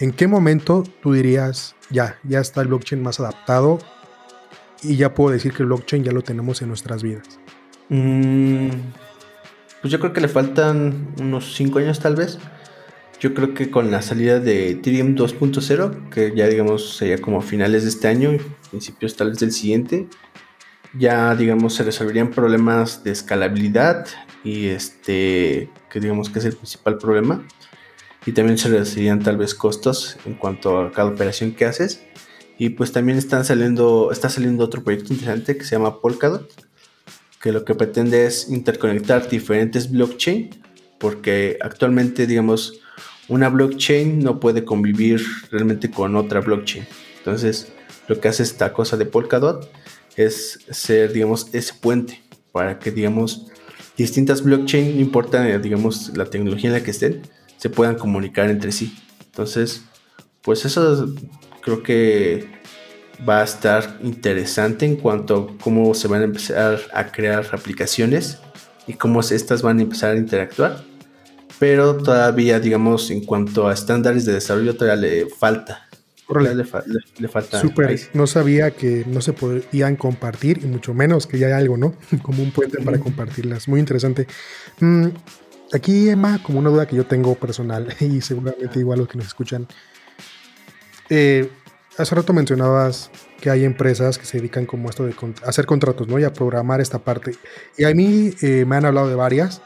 ¿En qué momento tú dirías, ya, ya está el blockchain más adaptado y ya puedo decir que el blockchain ya lo tenemos en nuestras vidas? Mm, pues yo creo que le faltan unos 5 años tal vez. Yo creo que con la salida de Ethereum 2.0, que ya digamos sería como finales de este año, principios tal vez del siguiente, ya digamos se resolverían problemas de escalabilidad y este que digamos que es el principal problema y también se reducirían tal vez costos en cuanto a cada operación que haces y pues también están saliendo, está saliendo otro proyecto interesante que se llama Polkadot, que lo que pretende es interconectar diferentes blockchain, porque actualmente, digamos, una blockchain no puede convivir realmente con otra blockchain. Entonces, lo que hace esta cosa de Polkadot es ser, digamos, ese puente para que, digamos, distintas blockchain, no importa, digamos, la tecnología en la que estén, se puedan comunicar entre sí. Entonces, pues eso creo que va a estar interesante en cuanto a cómo se van a empezar a crear aplicaciones y cómo estas van a empezar a interactuar. Pero todavía, digamos, en cuanto a estándares de desarrollo, todavía le falta. Le, le, falta. Super. No sabía que no se podían compartir y mucho menos que ya hay algo, ¿no? Como un puente para compartirlas. Muy interesante. Mm, aquí, Emma, como una duda que yo tengo personal y seguramente igual los que nos escuchan. Eh, hace rato mencionabas que hay empresas que se dedican como esto de hacer contratos, ¿no? Y a programar esta parte. Y a mí eh, me han hablado de varias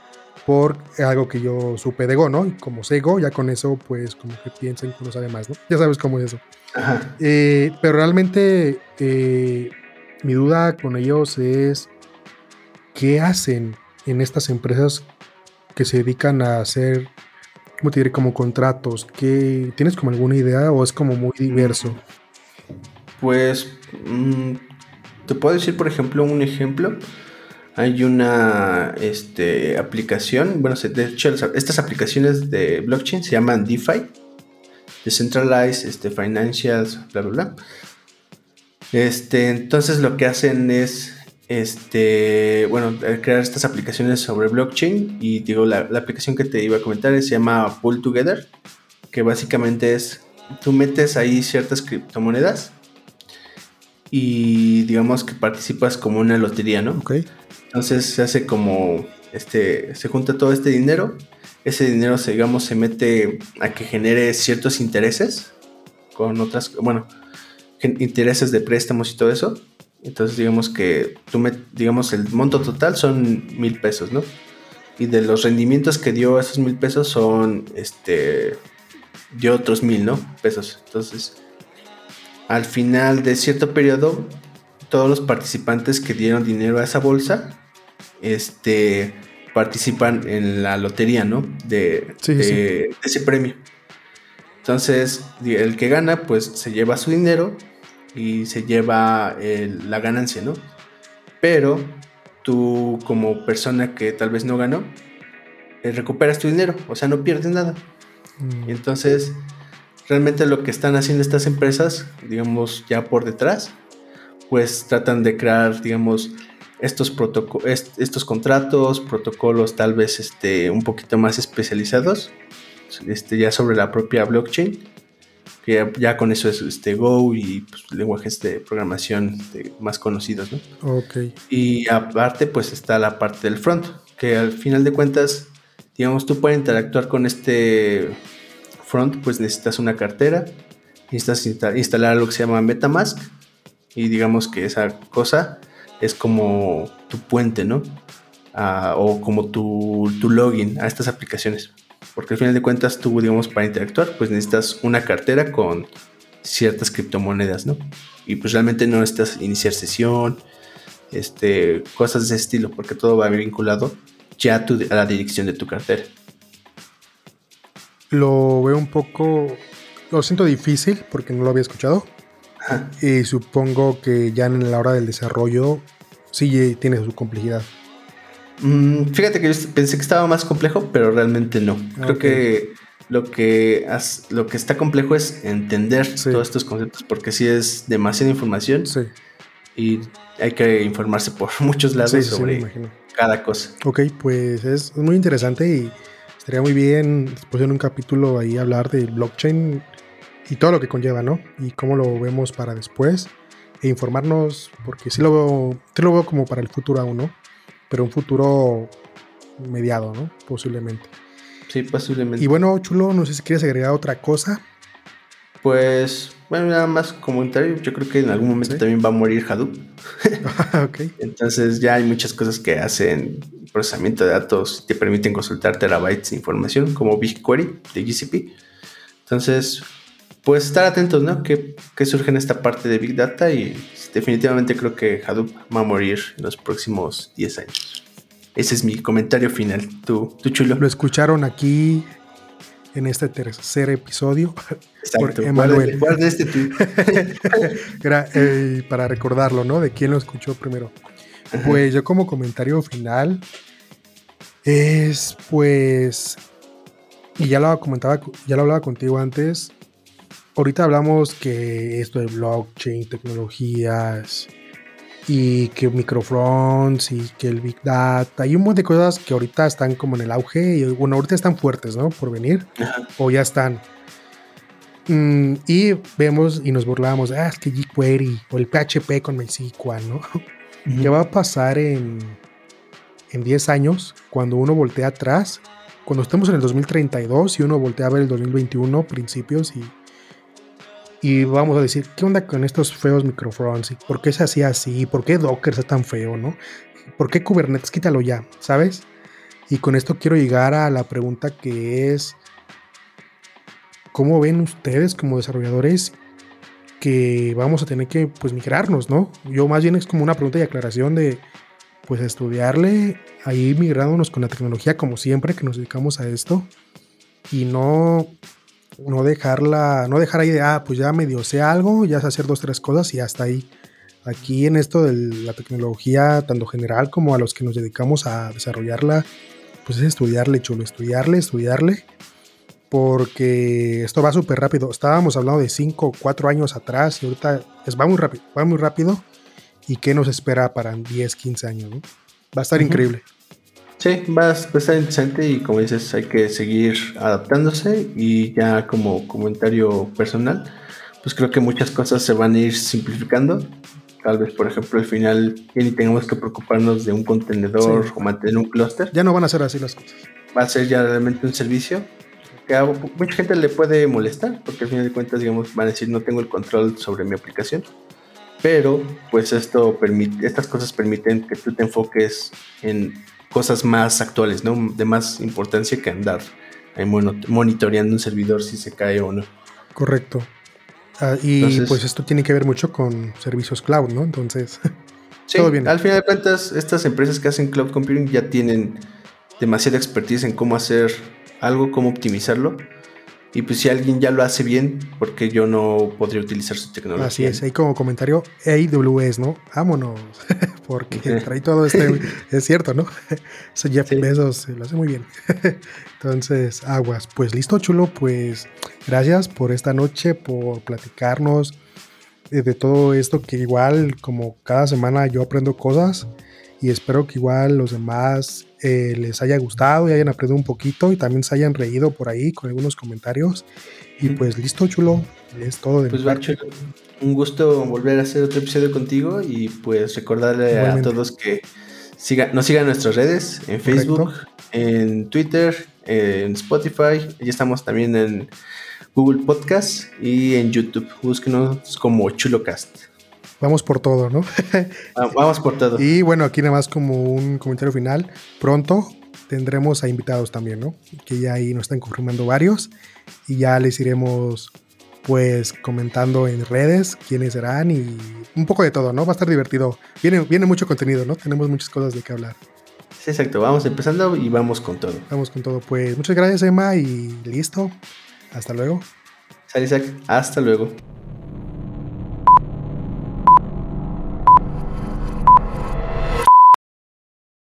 por algo que yo supe de Go, ¿no? Y como sé Go, ya con eso, pues como que piensen que uno sabe más, ¿no? Ya sabes cómo es eso. Eh, pero realmente mi duda con ellos es qué hacen en estas empresas que se dedican a hacer ¿cómo te diré? Como contratos. ¿qué, ¿Tienes como alguna idea o es como muy diverso? Pues mm, te puedo decir, por ejemplo, un ejemplo. hay una este, aplicación, bueno, de hecho estas aplicaciones de blockchain se llaman DeFi, Decentralized este, Financials, bla, bla, bla. Este, entonces lo que hacen es, este, bueno, crear estas aplicaciones sobre blockchain y digo, la, la aplicación que te iba a comentar se llama Pull Together, que básicamente es, tú metes ahí ciertas criptomonedas y digamos que participas como una lotería, ¿no? Ok. Entonces se hace como, este, se junta todo este dinero, ese dinero se, digamos, se mete a que genere ciertos intereses con otras, bueno, intereses de préstamos y todo eso. Entonces digamos que tú me, digamos, el monto total son mil pesos, ¿no? Y de los rendimientos que dio esos mil pesos son, este, dio otros mil, ¿no? Pesos. Entonces, al final de cierto periodo, todos los participantes que dieron dinero a esa bolsa, este, participan en la lotería, ¿no? De, ese premio. Entonces, el que gana, pues se lleva su dinero y se lleva la ganancia, ¿no? Pero tú, como persona que tal vez no ganó, eh, recuperas tu dinero, o sea, no pierdes nada. Mm. Entonces, realmente lo que están haciendo estas empresas, digamos, ya por detrás, pues tratan de crear, digamos, estos, estos contratos, protocolos tal vez este, un poquito más especializados, este, ya sobre la propia blockchain, que ya, con eso es este, Go y pues, lenguajes de programación este, más conocidos. ¿no? Y aparte pues está la parte del front, que al final de cuentas, digamos, tú puedes interactuar con este front, pues necesitas una cartera, necesitas instalar lo que se llama Metamask y digamos que esa cosa es como tu puente, ¿no? Ah, o como tu, tu, login a estas aplicaciones. Porque al final de cuentas tú, digamos, para interactuar, pues necesitas una cartera con ciertas criptomonedas, ¿no? Y pues realmente no necesitas iniciar sesión, este, cosas de ese estilo, porque todo va vinculado ya a, a la dirección de tu cartera. Lo veo un poco, lo siento difícil porque no lo había escuchado. Y supongo que ya en la hora del desarrollo sí tiene su complejidad. Mm, fíjate que yo pensé que estaba más complejo, pero realmente no. Creo que lo que, lo que está complejo es entender todos estos conceptos, porque sí es demasiada información. Sí. Y hay que informarse por muchos lados sobre cada cosa. Ok, pues es muy interesante y estaría muy bien después en un capítulo ahí hablar de blockchain y todo lo que conlleva, ¿no? Y cómo lo vemos para después e informarnos, porque sí lo veo, sí lo veo como para el futuro aún, ¿no? Pero un futuro mediado, ¿no? Posiblemente. Sí, posiblemente. Y bueno, Chulo, no sé si quieres agregar otra cosa. Pues, bueno, nada más comentario. Yo creo que en algún momento también va a morir Hadoop. ok. Entonces ya hay muchas cosas que hacen procesamiento de datos, te permiten consultar terabytes de información, como BigQuery de GCP. Entonces, pues estar atentos, ¿no? Que, surge en esta parte de Big Data y definitivamente creo que Hadoop va a morir en los próximos 10 años. Ese es mi comentario final. Tú, tú chulo. Lo escucharon aquí en este tercer episodio. Exacto. Emanuel. este eh, para recordarlo, ¿no? De quién lo escuchó primero. Pues yo como comentario final es pues y ya lo comentaba, ya lo hablaba contigo antes, ahorita hablamos que esto de blockchain, tecnologías y que microfronts y que el Big Data, hay un montón de cosas que ahorita están como en el auge y bueno, ahorita están fuertes, ¿no? Por venir o ya están. Mm, y vemos y nos burlamos, ah, es que jQuery o el PHP con MySQL, ¿no? ¿Qué va a pasar en, en 10 años cuando uno voltea atrás? Cuando estemos en el 2032 y uno voltea a ver el 2021, principios y y vamos a decir, ¿qué onda con estos feos microfronts? ¿Por qué se hacía así? ¿Por qué Docker está tan feo, no? ¿Por qué Kubernetes? Quítalo ya, ¿sabes? Y con esto quiero llegar a la pregunta que es, ¿cómo ven ustedes como desarrolladores que vamos a tener que pues migrarnos, ¿no? Yo más bien es como una pregunta y aclaración de pues estudiarle, ahí migrándonos con la tecnología como siempre que nos dedicamos a esto y no no dejarla, no dejar ahí de, ah, pues ya medio sé algo, ya sé hacer dos, tres cosas y hasta ahí. aquí en esto de la tecnología, tanto general como a los que nos dedicamos a desarrollarla, pues es estudiarle, chulo, estudiarle, estudiarle, porque esto va súper rápido. Estábamos hablando de 5 o 4 años atrás y ahorita es, va muy rápido, va muy rápido. ¿Y qué nos espera para 10, 15 años? Va a estar increíble. Sí, va a estar interesante y como dices, hay que seguir adaptándose y ya como comentario personal, pues creo que muchas cosas se van a ir simplificando. Tal vez, por ejemplo, al final ya ni tengamos que preocuparnos de un contenedor o mantener un clúster. Ya no van a ser así las cosas. Va a ser ya realmente un servicio que a mucha gente le puede molestar, porque al final de cuentas, digamos, van a decir no tengo el control sobre mi aplicación. Pero, pues esto permite, estas cosas permiten que tú te enfoques en cosas más actuales, ¿no? De más importancia que andar monitoreando un servidor si se cae o no. Correcto. Ah, y pues esto tiene que ver mucho con servicios cloud, ¿no? Entonces, sí, todo bien. Al final de cuentas, estas empresas que hacen cloud computing ya tienen demasiada expertise en cómo hacer algo, cómo optimizarlo. Y pues si alguien ya lo hace bien, porque yo no podría utilizar su tecnología? Así es, ahí como comentario, AWS, ¿no? Vámonos, porque trae todo este, es cierto, ¿no? Eso Jeff Bezos lo hace muy bien. Entonces, aguas. Pues listo, chulo, pues gracias por esta noche, por platicarnos de todo esto que igual como cada semana yo aprendo cosas y espero que igual los demás eh, les haya gustado y hayan aprendido un poquito y también se hayan reído por ahí con algunos comentarios. Y pues listo, chulo. Es todo de pues un gusto volver a hacer otro episodio contigo y pues recordarle a todos que siga, nos sigan en nuestras redes, en Facebook, en Twitter, en Spotify. Y estamos también en Google Podcast y en YouTube. Búsquenos como ChuloCast. Vamos por todo, ¿no? Ah, vamos por todo. Y bueno, aquí nada más como un comentario final. Pronto tendremos a invitados también, ¿no? Que ya ahí nos están confirmando varios y ya les iremos pues comentando en redes quiénes serán y un poco de todo, ¿no? Va a estar divertido. Viene, viene mucho contenido, ¿no? Tenemos muchas cosas de qué hablar. Sí, exacto. Vamos empezando y vamos con todo. Vamos con todo. Pues muchas gracias, Emma, y listo. Hasta luego. Sal Isaac. Hasta luego.